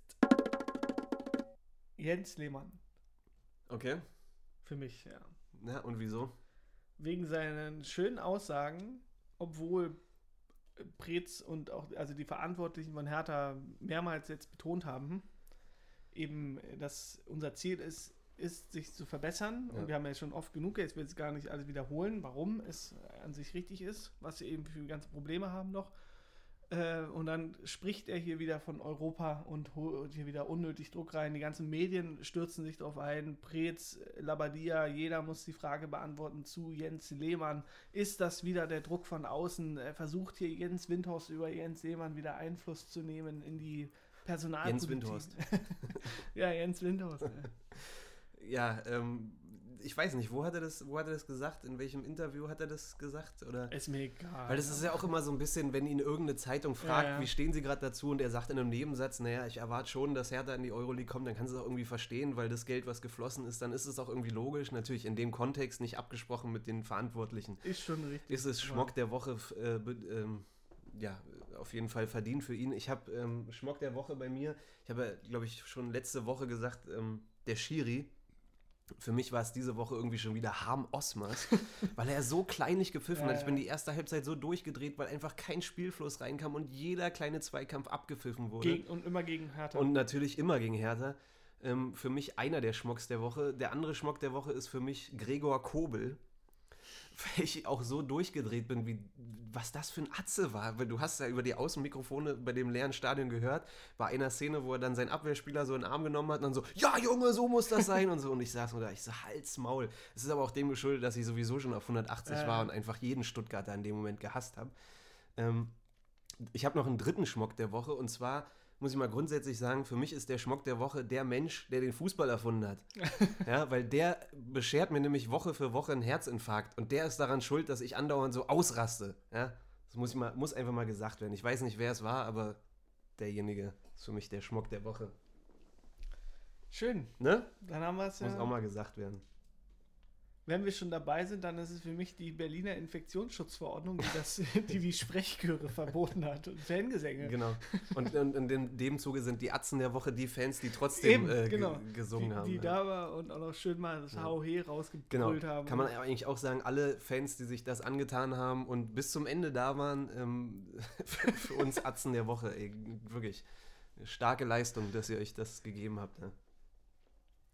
Jens Lehmann Okay. für mich, ja. Ja, und wieso? Wegen seinen schönen Aussagen, obwohl Preetz und auch also die Verantwortlichen von Hertha mehrmals jetzt betont haben, eben, dass unser Ziel ist, ist, sich zu verbessern. Ja. Und wir haben ja schon oft genug, jetzt will ich gar nicht alles wiederholen, warum es an sich richtig ist, was sie eben für ganze Probleme haben noch. Äh, und dann spricht er hier wieder von Europa und holt hier wieder unnötig Druck rein. Die ganzen Medien stürzen sich darauf ein. Preetz, Labadia, jeder muss die Frage beantworten zu Jens Lehmann. Ist das wieder der Druck von außen? Er versucht hier Jens Windhorst über Jens Lehmann wieder Einfluss zu nehmen in die Personalpolitik. Jens Windhorst. ja, Jens Windhorst. Ja, ähm, ich weiß nicht, wo hat er das, wo hat er das gesagt? In welchem Interview hat er das gesagt? Oder? Ist mir egal. Weil das ist ja auch immer so ein bisschen, wenn ihn irgendeine Zeitung fragt, Ja, ja. wie stehen sie gerade dazu und er sagt in einem Nebensatz, naja, ich erwarte schon, dass Hertha in die Euroleague kommt, dann kannst du es auch irgendwie verstehen, weil das Geld, was geflossen ist, dann ist es auch irgendwie logisch. Natürlich in dem Kontext nicht abgesprochen mit den Verantwortlichen. Ist schon richtig. Ist es Schmock der Woche, äh, ähm, ja, auf jeden Fall verdient für ihn. Ich habe ähm, Schmock der Woche bei mir, ich habe, ja, glaube ich, schon letzte Woche gesagt, ähm, der Schiri. Für mich war es diese Woche irgendwie schon wieder Harm Osmers, weil er so kleinlich gepfiffen Ja, hat. Ich bin die erste Halbzeit so durchgedreht, weil einfach kein Spielfluss reinkam und jeder kleine Zweikampf abgepfiffen wurde. Gegen, und immer gegen Hertha. Und natürlich immer gegen Hertha. Ähm, für mich einer der Schmocks der Woche. Der andere Schmock der Woche ist für mich Gregor Kobel. Weil ich auch so durchgedreht bin, wie was das für ein Atze war. Weil du hast ja über die Außenmikrofone bei dem leeren Stadion gehört, bei einer Szene, wo er dann seinen Abwehrspieler so in den Arm genommen hat und dann so, ja Junge, so muss das sein und so. Und ich saß nur da, ich so, Hals, Maul. Es ist aber auch dem geschuldet, dass ich sowieso schon auf 180 Ja. war und einfach jeden Stuttgarter in dem Moment gehasst habe. Ähm, ich habe noch einen dritten Schmock der Woche und zwar muss ich mal grundsätzlich sagen, für mich ist der Schmock der Woche der Mensch, der den Fußball erfunden hat. ja, weil der beschert mir nämlich Woche für Woche einen Herzinfarkt und der ist daran schuld, dass ich andauernd so ausraste. Ja, das muss, ich mal, muss einfach mal gesagt werden. Ich weiß nicht, wer es war, aber derjenige ist für mich der Schmock der Woche. Schön. Ne? Dann haben wir es Muss ja. auch mal gesagt werden. Wenn wir schon dabei sind, dann ist es für mich die Berliner Infektionsschutzverordnung, die das, die, die Sprechchöre verboten hat und Fangesänge. Genau. Und, und in dem, dem Zuge sind die Atzen der Woche die Fans, die trotzdem Eben, äh, ge- genau. gesungen die, haben. die ja. da war und auch noch schön mal das Ja. HOH Genau, rausgebrüllt haben. kann man eigentlich auch sagen, alle Fans, die sich das angetan haben und bis zum Ende da waren, ähm, für, für uns Atzen der Woche, ey, wirklich starke Leistung, dass ihr euch das gegeben habt. Ne?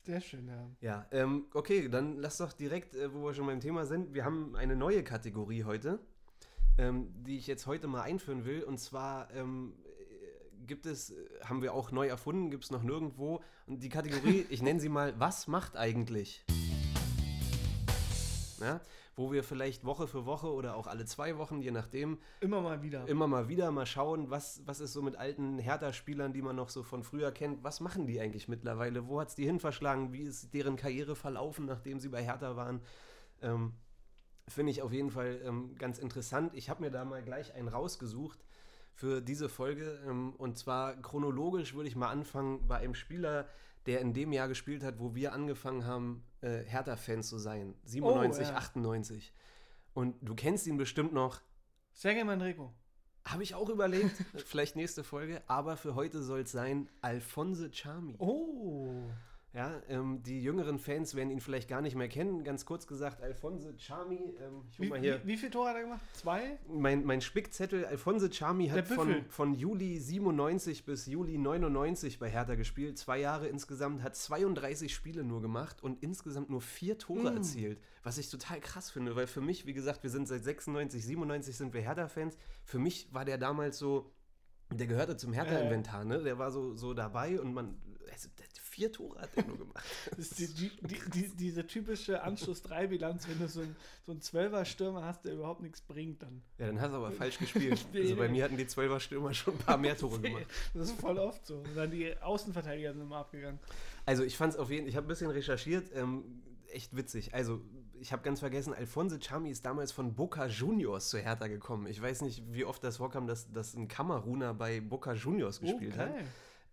Sehr schön, ja. Ja, ähm, okay, dann lass doch direkt, äh, wo wir schon beim Thema sind, wir haben eine neue Kategorie heute, ähm, die ich jetzt heute mal einführen will. Und zwar ähm, äh, gibt es, äh, haben wir auch neu erfunden, gibt es noch nirgendwo. Und die Kategorie, ich nenne sie mal, was macht eigentlich? Ja, wo wir vielleicht Woche für Woche oder auch alle zwei Wochen, je nachdem, Immer mal wieder. immer mal wieder mal schauen, was, was ist so mit alten Hertha-Spielern, die man noch so von früher kennt, was machen die eigentlich mittlerweile? Wo hat es die hin verschlagen? Wie ist deren Karriere verlaufen, nachdem sie bei Hertha waren? Ähm, Finde ich auf jeden Fall ähm, ganz interessant. Ich habe mir da mal gleich einen rausgesucht für diese Folge. Ähm, und zwar chronologisch würde ich mal anfangen bei einem Spieler, der in dem Jahr gespielt hat, wo wir angefangen haben, äh, Hertha-Fans zu sein. 97, Oh, ja. 98. Und du kennst ihn bestimmt noch. Sergej Manreko. Habe ich auch überlegt, vielleicht nächste Folge, aber für heute soll es sein Alphonse Charmi. Oh. Ja, ähm, die jüngeren Fans werden ihn vielleicht gar nicht mehr kennen. Ganz kurz gesagt, Alphonse Charmi, ähm, ich Wie, mal hier, wie, wie viel Tore hat er gemacht? Zwei? mein, mein Spickzettel, Alphonse Charmi hat von, von Juli 97 bis Juli 99 bei Hertha gespielt. Zwei Jahre insgesamt, hat 32 Spiele nur gemacht und insgesamt nur vier Tore Mm. erzielt. Was ich total krass finde, weil für mich, wie gesagt, wir sind seit 96, 97 sind wir Hertha-Fans. Für mich war der damals so, der gehörte zum Hertha-Inventar, ne? Der war so, so dabei und man, also, vier Tore hat er nur gemacht. Das ist die, die, die, die, diese typische Anschluss-3-Bilanz, wenn du so ein, so ein 12er-Stürmer hast, der überhaupt nichts bringt, dann. Ja, dann hast du aber falsch gespielt. Also bei mir hatten die Zwölfer Stürmer schon ein paar mehr Tore gemacht. Das ist voll oft so. Und dann die Außenverteidiger sind immer abgegangen. Also ich fand es auf jeden Fall, ich habe ein bisschen recherchiert, ähm, echt witzig. Also ich habe ganz vergessen, Alphonse Chami ist damals von Boca Juniors zu Hertha gekommen. Ich weiß nicht, wie oft das vorkam, dass, dass ein Kameruner bei Boca Juniors gespielt hat.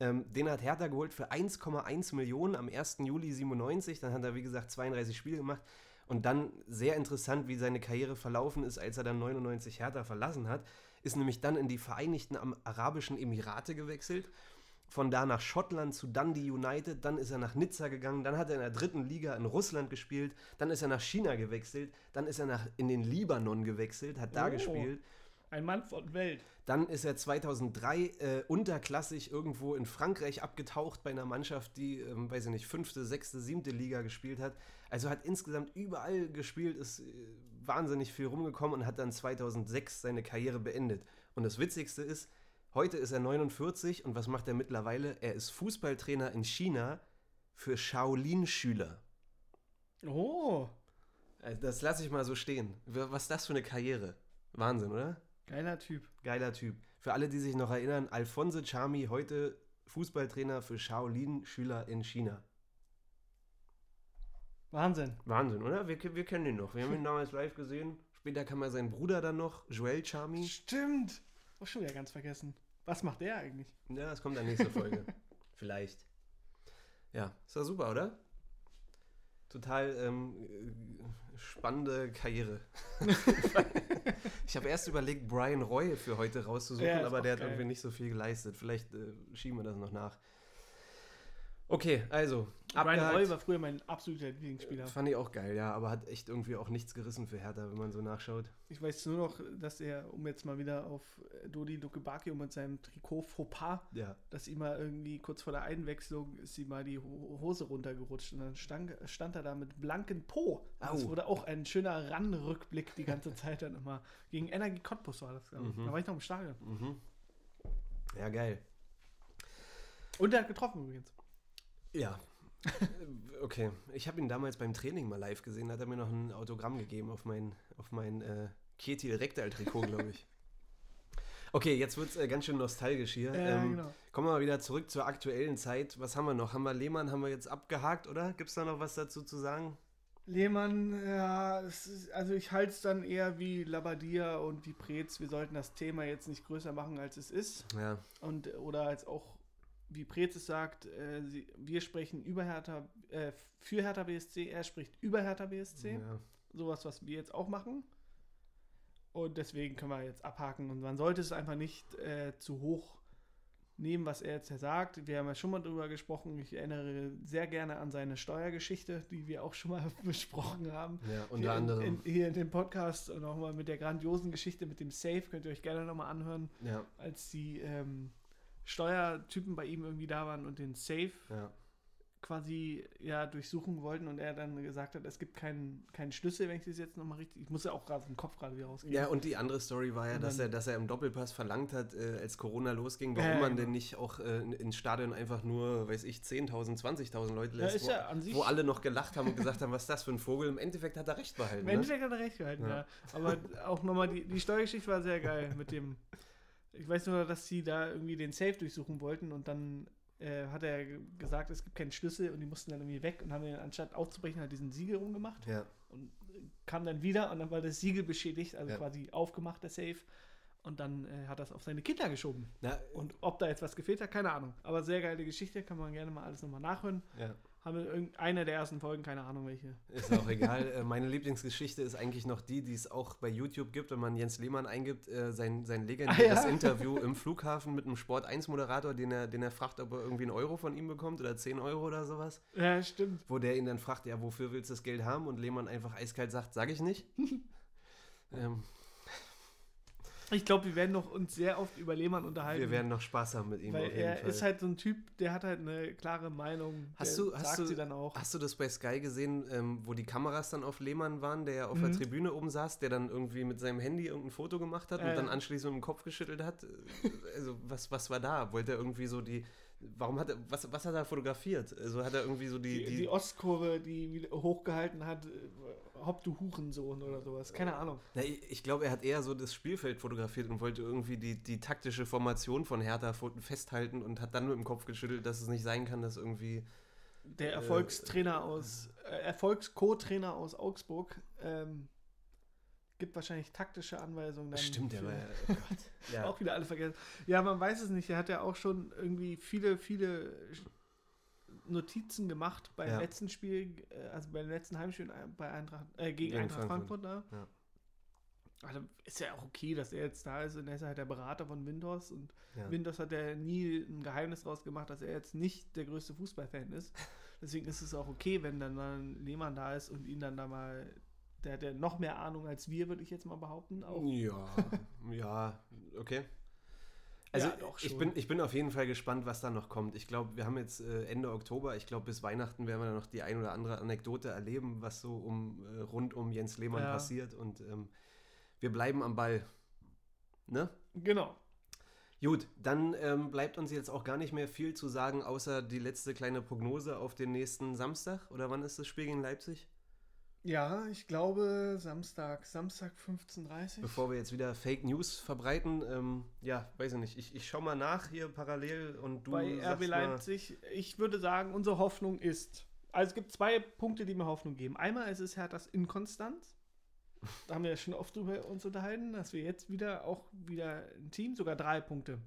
Ähm, den hat Hertha geholt für 1,1 Millionen am 1. Juli 97. Dann hat er, wie gesagt, 32 Spiele gemacht. Und dann sehr interessant, wie seine Karriere verlaufen ist, als er dann 99 Hertha verlassen hat, ist nämlich dann in die Vereinigten Arabischen Emirate gewechselt. Von da nach Schottland zu Dundee United, dann ist er nach Nizza gegangen, dann hat er in der dritten Liga in Russland gespielt, dann ist er nach China gewechselt, dann ist er nach, in den Libanon gewechselt, hat da Oh. gespielt. Ein Mann von Welt. Dann ist er 2003 äh, unterklassig irgendwo in Frankreich abgetaucht bei einer Mannschaft, die, ähm, weiß ich nicht, fünfte, sechste, siebte Liga gespielt hat. Also hat insgesamt überall gespielt, ist äh, wahnsinnig viel rumgekommen und hat dann 2006 seine Karriere beendet. Und das Witzigste ist, heute ist er 49 und was macht er mittlerweile? Er ist Fußballtrainer in China für Shaolin-Schüler. Oh, Also das lasse ich mal so stehen. Was ist das für eine Karriere? Wahnsinn, oder? Geiler Typ. Geiler Typ. Für alle, die sich noch erinnern, Alphonse Chami, heute Fußballtrainer für Shaolin-Schüler in China. Wahnsinn. Wahnsinn, oder? Wir, wir kennen ihn noch. Wir haben ihn damals live gesehen. Später kam er sein Bruder dann noch, Joel Charmy. Stimmt. Oh, schon wieder ganz vergessen. Was macht der eigentlich? Ja, das kommt in der nächsten Folge. Vielleicht. Ja, ist doch super, oder? Total ähm, äh, spannende Karriere. ich habe erst überlegt, Brian Roy für heute rauszusuchen, Ja, aber der hat geil. irgendwie nicht so viel geleistet. Vielleicht äh, schieben wir das noch nach. Okay, also. Brian abgehakt. Roy war früher mein absoluter Lieblingsspieler. Fand ich auch geil, ja, aber hat echt irgendwie auch nichts gerissen für Hertha, wenn man so nachschaut. Ich weiß nur noch, dass er, um jetzt mal wieder auf Dodi Dukebakio mit seinem Trikot Fauxpas, Ja. dass ihm mal irgendwie kurz vor der Einwechslung ist ihm mal die Ho- Hose runtergerutscht und dann stand, stand er da mit blanken Po. Das Au. wurde auch ein schöner Ran-Rückblick die ganze Zeit dann immer. Gegen Energie Cottbus war das, glaube ich. Mhm. Da war ich noch im Stadion. Mhm. Ja, geil. Und er hat getroffen übrigens. Ja. okay. Ich habe ihn damals beim Training mal live gesehen, da hat er mir noch ein Autogramm gegeben auf mein, auf mein äh, Ketil Rektal-Trikot, glaube ich. Okay, jetzt wird es äh, ganz schön nostalgisch hier. Ja, ähm, genau. Kommen wir mal wieder zurück zur aktuellen Zeit. Was haben wir noch? Haben wir Lehmann, haben wir jetzt abgehakt, oder? Gibt es da noch was dazu zu sagen? Lehmann, ja, ist, also ich halte es dann eher wie Labadia und wie Preetz. Wir sollten das Thema jetzt nicht größer machen, als es ist. Ja, Und, oder als auch, wie Preetz es sagt, äh, sie, wir sprechen über Hertha, äh, für Hertha BSC, er spricht über Hertha BSC. ja. Sowas, was wir jetzt auch machen. Und deswegen können wir jetzt abhaken. Und man sollte es einfach nicht äh, zu hoch nehmen, was er jetzt hier sagt. Wir haben ja schon mal drüber gesprochen. Ich erinnere sehr gerne an seine Steuergeschichte, die wir auch schon mal besprochen haben. ja unter hier anderem. In, in, hier in dem Podcast und auch mal mit der grandiosen Geschichte mit dem Safe. Könnt ihr euch gerne nochmal anhören, ja, als die ähm, Steuertypen bei ihm irgendwie da waren und den Safe ja. quasi ja durchsuchen wollten und er dann gesagt hat, es gibt keinen, keinen Schlüssel, wenn ich das jetzt nochmal richtig. Ich muss ja auch gerade im Kopf gerade wieder rausgehen. Ja, und die andere Story war ja, Und dass er, dass er im Doppelpass verlangt hat, äh, als Corona losging, warum Ja, ja, man genau. denn nicht auch äh, in- ins Stadion einfach nur, weiß ich, 10.000, 20.000 Leute Ja, lässt, wo, ja an sich. wo alle noch gelacht haben und gesagt haben, was ist das für ein Vogel. Im Endeffekt hat er recht behalten. Im Ne? Endeffekt hat er recht gehalten, ja. Ja. Aber auch nochmal, die, die Steuergeschichte war sehr geil mit dem. Ich weiß nur, dass sie da irgendwie den Safe durchsuchen wollten und dann äh, hat er ge- gesagt, es gibt keinen Schlüssel und die mussten dann irgendwie weg und haben dann anstatt aufzubrechen halt diesen Siegel rumgemacht Ja, und kam dann wieder und dann war das Siegel beschädigt, also Ja. quasi aufgemacht, der Safe. Und dann äh, hat das auf seine Kinder geschoben. Na, Und ob da jetzt was gefehlt hat, keine Ahnung. Aber sehr geile Geschichte, kann man gerne mal alles nochmal nachhören. ja, Haben wir irgendeine der ersten Folgen, keine Ahnung welche. ist auch egal. Äh, Meine Lieblingsgeschichte ist eigentlich noch die, die es auch bei YouTube gibt, wenn man Jens Lehmann eingibt, äh, sein, sein legendäres Ah, ja. Interview im Flughafen mit einem Sport1-Moderator, den er, den er fragt, ob er irgendwie einen Euro von ihm bekommt oder 10 Euro oder sowas. Ja, stimmt. wo der ihn dann fragt, ja, wofür willst du das Geld haben? Und Lehmann einfach eiskalt sagt, sag ich nicht. ähm, Ich glaube, wir werden noch uns sehr oft über Lehmann unterhalten. wir werden noch Spaß haben mit ihm. Weil er Fall. ist halt so ein Typ, der hat halt eine klare Meinung. Hast der du- hast du- dann auch. Hast du das bei Sky gesehen, ähm, wo die Kameras dann auf Lehmann waren, der ja auf der Mhm. Tribüne oben saß, der dann irgendwie mit seinem Handy irgendein Foto gemacht hat Ja, und dann ja. anschließend mit dem Kopf geschüttelt hat? Äh, Also, was, was war da? Wollte er irgendwie so die. Warum hat er. Was, was hat er fotografiert? Also hat er irgendwie so die. Die, die, die Ostkurve, die hochgehalten hat, äh, hopp du Hurensohn oder sowas. Keine Ahnung. Na, ich ich glaube, er hat eher so das Spielfeld fotografiert und wollte irgendwie die, die taktische Formation von Hertha festhalten und hat dann mit dem Kopf geschüttelt, dass es nicht sein kann, dass irgendwie. Der Erfolgstrainer aus, äh, Erfolgs-Co-Trainer aus Augsburg ähm, gibt wahrscheinlich taktische Anweisungen. Dann Stimmt, der für- war ja. Oh ja. Auch wieder alle vergessen. Ja, man weiß es nicht. Er hat ja auch schon irgendwie viele, viele Notizen gemacht beim Ja. letzten Spiel, äh, also beim letzten Heimspiel bei Eintracht, äh, gegen, Gegen Eintracht Frankfurt. Frankfurt, da. Ja. Also ist ja auch okay, dass er jetzt da ist und er ist halt der Berater von Windows und Ja. Windows hat ja nie ein Geheimnis draus gemacht, dass er jetzt nicht der größte Fußballfan ist. Deswegen ist es auch okay, wenn dann ein Lehmann da ist und ihn dann da mal, der hat ja noch mehr Ahnung als wir, würde ich jetzt mal behaupten. Auch. Ja, ja, okay. Also Ja, doch ich, bin, ich bin auf jeden Fall gespannt, was da noch kommt. Ich glaube, wir haben jetzt äh, Ende Oktober. Ich glaube, bis Weihnachten werden wir dann noch die ein oder andere Anekdote erleben, was so um, äh, rund um Jens Lehmann Ja. passiert. Und ähm, wir bleiben am Ball. Ne? Genau. Gut, dann ähm, bleibt uns jetzt auch gar nicht mehr viel zu sagen, außer die letzte kleine Prognose auf den nächsten Samstag. Oder wann ist das Spiel gegen Leipzig? Ja, ich glaube Samstag, Samstag 15.30 Uhr. Bevor wir jetzt wieder Fake News verbreiten, ähm, ja, weiß ich nicht. Ich, ich schau mal nach hier parallel und du bei RB Leipzig. Ich würde sagen, unsere Hoffnung ist Also es gibt zwei Punkte, die mir Hoffnung geben. Einmal ist es Herthas Inkonstanz. Da haben wir ja schon oft drüber uns unterhalten, dass wir jetzt wieder auch wieder ein Team, sogar drei Punkte.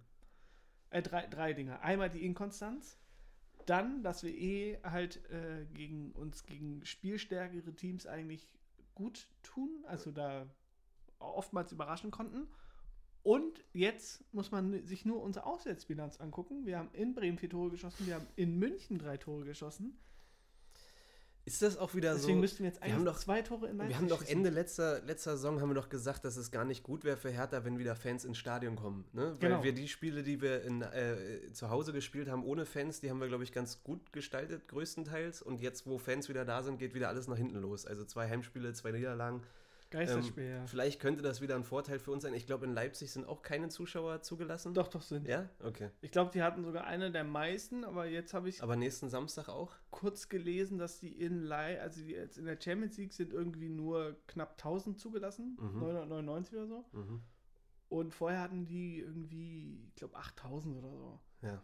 Äh, drei, drei Dinge. Einmal die Inkonstanz, dann, dass wir eh halt äh, gegen uns gegen spielstärkere Teams eigentlich gut tun, also da oftmals überraschen konnten. Und jetzt muss man sich nur unsere Auswärtsbilanz angucken. Wir haben in Bremen vier Tore geschossen, wir haben in München drei Tore geschossen. Ist das auch wieder Deswegen so? müssten wir jetzt wir haben doch- zwei Tore in Leipzig Wir haben doch. Ende letzter, letzter Saison haben wir doch gesagt, dass es gar nicht gut wäre für Hertha, wenn wieder Fans ins Stadion kommen. Ne? Weil Genau. wir die Spiele, die wir in, äh, zu Hause gespielt haben ohne Fans, die haben wir, glaube ich, ganz gut gestaltet, größtenteils. Und jetzt, wo Fans wieder da sind, geht wieder alles nach hinten los. Also zwei Heimspiele, zwei Niederlagen. Geisterspiel, Ähm, ja. Vielleicht könnte das wieder ein Vorteil für uns sein. Ich glaube, in Leipzig sind auch keine Zuschauer zugelassen. Doch, doch sind. Ja? Okay. Ich glaube, die hatten sogar eine der meisten, aber jetzt habe ich Aber nächsten Samstag auch? kurz gelesen, dass die in Leih, also die jetzt in der Champions League sind irgendwie nur knapp 1000 zugelassen, Mhm. 999 oder so. Mhm. Und vorher hatten die irgendwie, ich glaube, 8000 oder so. Ja.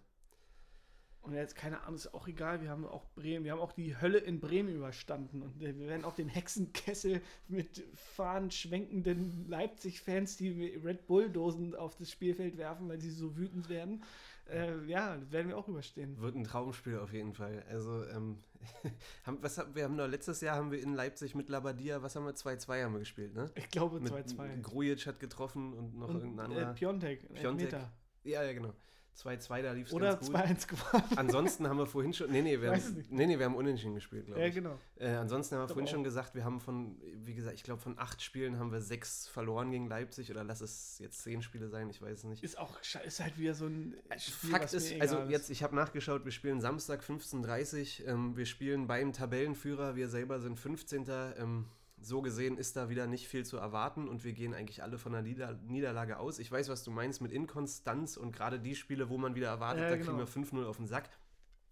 Und jetzt, keine Ahnung, ist auch egal. Wir haben auch Bremen, wir haben auch die Hölle in Bremen überstanden. Und äh, wir werden auch den Hexenkessel mit fahren schwenkenden Leipzig-Fans, die Red Bull-Dosen auf das Spielfeld werfen, weil sie so wütend werden. Äh, ja, das werden wir auch überstehen. Wird ein Traumspiel auf jeden Fall. Also, ähm, haben, was, haben- wir haben noch letztes Jahr haben wir in Leipzig mit Labadia, was haben wir? 2-2 haben wir gespielt, ne? Ich glaube Mit 2-2. Grujic hat getroffen und noch Und irgendein äh, anderer. Piontek, Piontek. Elfmeter. ja, ja, genau. 2-2, da lief es Oder ganz gut. 2-1 gewonnen. Ansonsten haben wir vorhin schon. Nee, nee, wir, haben, nee, nee, wir haben unentschieden gespielt, glaube Ja, ich. genau. Äh, ansonsten haben wir vorhin auch. schon gesagt, wir haben von, wie gesagt, ich glaube, von acht Spielen haben wir sechs verloren gegen Leipzig oder lass es jetzt zehn Spiele sein, ich weiß es nicht. Ist auch ist halt wieder so ein Spiel, Fakt ist, also jetzt, ich habe nachgeschaut, wir spielen Samstag 15.30 Uhr, ähm, wir spielen beim Tabellenführer, wir selber sind 15. Ähm, so gesehen ist da wieder nicht viel zu erwarten und wir gehen eigentlich alle von der Nieder Niederlage aus. Ich weiß, was du meinst mit Inkonstanz und gerade die Spiele, wo man wieder erwartet, Ja, da genau. kriegen wir 5-0 auf den Sack.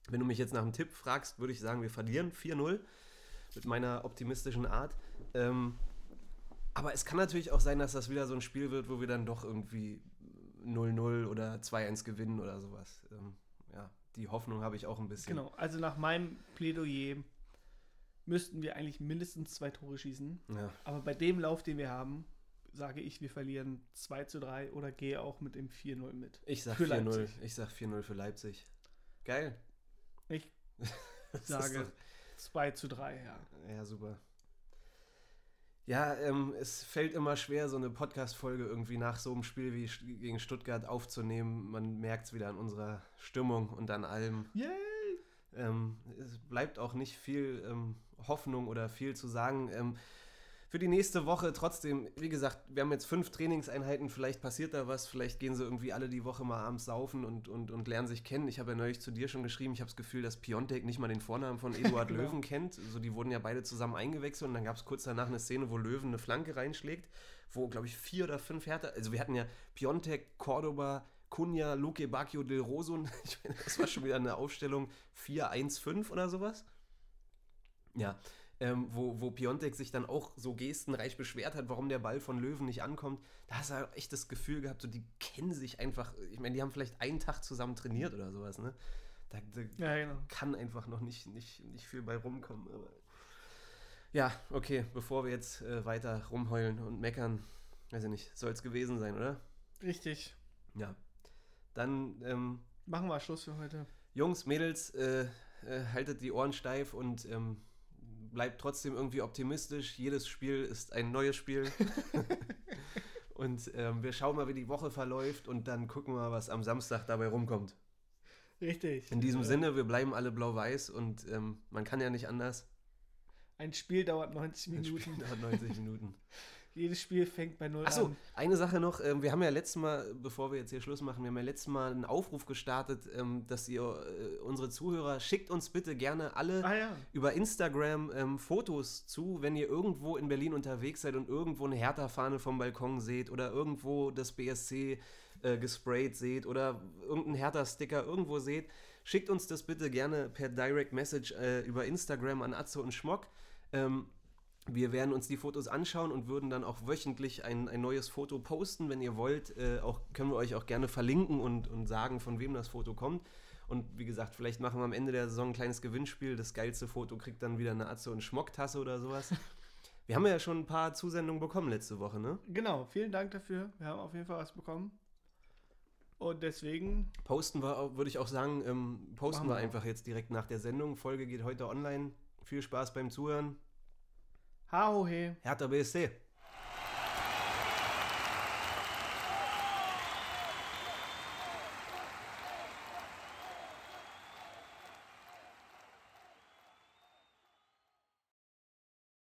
Wenn du mich jetzt nach einem Tipp fragst, würde ich sagen, wir verlieren 4-0 mit meiner optimistischen Art. Ähm, aber es kann natürlich auch sein, dass das wieder so ein Spiel wird, wo wir dann doch irgendwie 0-0 oder 2-1 gewinnen oder sowas. Ähm, ja, die Hoffnung habe ich auch ein bisschen. Genau, also nach meinem Plädoyer müssten wir eigentlich mindestens zwei Tore schießen. Ja. Aber bei dem Lauf, den wir haben, sage ich, wir verlieren 2 zu 3 oder gehe auch mit dem 4-0 mit. Ich sag Für 4-0. Leipzig. Ich sag 4-0 für Leipzig. Geil. Ich sage doch- 2 zu 3, ja. Ja, super. Ja, ähm, es fällt immer schwer, so eine Podcast-Folge irgendwie nach so einem Spiel wie gegen Stuttgart aufzunehmen. Man merkt es wieder an unserer Stimmung und an allem. Yay! Ähm, es bleibt auch nicht viel ähm, Hoffnung oder viel zu sagen. Ähm, für die nächste Woche trotzdem, wie gesagt, wir haben jetzt fünf Trainingseinheiten, vielleicht passiert da was, vielleicht gehen sie irgendwie alle die Woche mal abends saufen und, und, und lernen sich kennen. Ich habe ja neulich zu dir schon geschrieben, ich habe das Gefühl, dass Piontek nicht mal den Vornamen von Eduard Genau. Löwen kennt. So, die wurden ja beide zusammen eingewechselt und dann gab es kurz danach eine Szene, wo Löwen eine Flanke reinschlägt, wo, glaube ich, vier oder fünf Härter, also wir hatten ja Piontek, Cordoba, Cunha, Luque Bacchio, Del Rosso, und ich meine, das war schon wieder eine Aufstellung 4-1-5 oder sowas. Ja, ähm, wo, wo Piontek sich dann auch so gestenreich beschwert hat, warum der Ball von Löwen nicht ankommt. Da hast du halt echt das Gefühl gehabt, so die kennen sich einfach, ich meine, die haben vielleicht einen Tag zusammen trainiert oder sowas, ne? Da, da Ja, genau. kann einfach noch nicht, nicht, nicht viel bei rumkommen. Aber ja, okay, bevor wir jetzt äh, weiter rumheulen und meckern, weiß ich nicht, soll es gewesen sein, oder? Richtig. Ja. Dann, ähm, Machen wir Schluss für heute. Jungs, Mädels, äh, äh, haltet die Ohren steif und ähm, bleibt trotzdem irgendwie optimistisch. Jedes Spiel ist ein neues Spiel. und ähm, wir schauen mal, wie die Woche verläuft und dann gucken wir, was am Samstag dabei rumkommt. Richtig. In diesem Äh, Sinne, wir bleiben alle blau-weiß und ähm, man kann ja nicht anders. Ein Spiel dauert 90 Ein Minuten. Spiel dauert 90 Minuten. Jedes Spiel fängt bei 0 Achso, an. eine Sache noch. ähm, Wir haben ja letztes Mal, bevor wir jetzt hier Schluss machen, wir haben ja letztes Mal einen Aufruf gestartet, ähm, dass ihr, äh, unsere Zuhörer, schickt uns bitte gerne alle Ah ja. über Instagram ähm, Fotos zu, wenn ihr irgendwo in Berlin unterwegs seid und irgendwo eine Hertha-Fahne vom Balkon seht oder irgendwo das BSC äh, gesprayt seht oder irgendeinen Hertha-Sticker irgendwo seht. Schickt uns das bitte gerne per Direct Message äh, über Instagram an Atze und Schmock. Ähm, wir werden uns die Fotos anschauen und würden dann auch wöchentlich ein, ein neues Foto posten, wenn ihr wollt. Äh, auch, können wir euch auch gerne verlinken und, und sagen, von wem das Foto kommt. Und wie gesagt, vielleicht machen wir am Ende der Saison ein kleines Gewinnspiel. Das geilste Foto kriegt dann wieder eine Atze- und Schmocktasse oder sowas. Wir haben ja schon ein paar Zusendungen bekommen letzte Woche, ne? Genau, vielen Dank dafür. Wir haben auf jeden Fall was bekommen. Und deswegen, Posten wir, würde ich auch sagen, ähm, posten wir einfach jetzt direkt nach der Sendung. Folge geht heute online. Viel Spaß beim Zuhören. Ha ho he. Hertha BSC.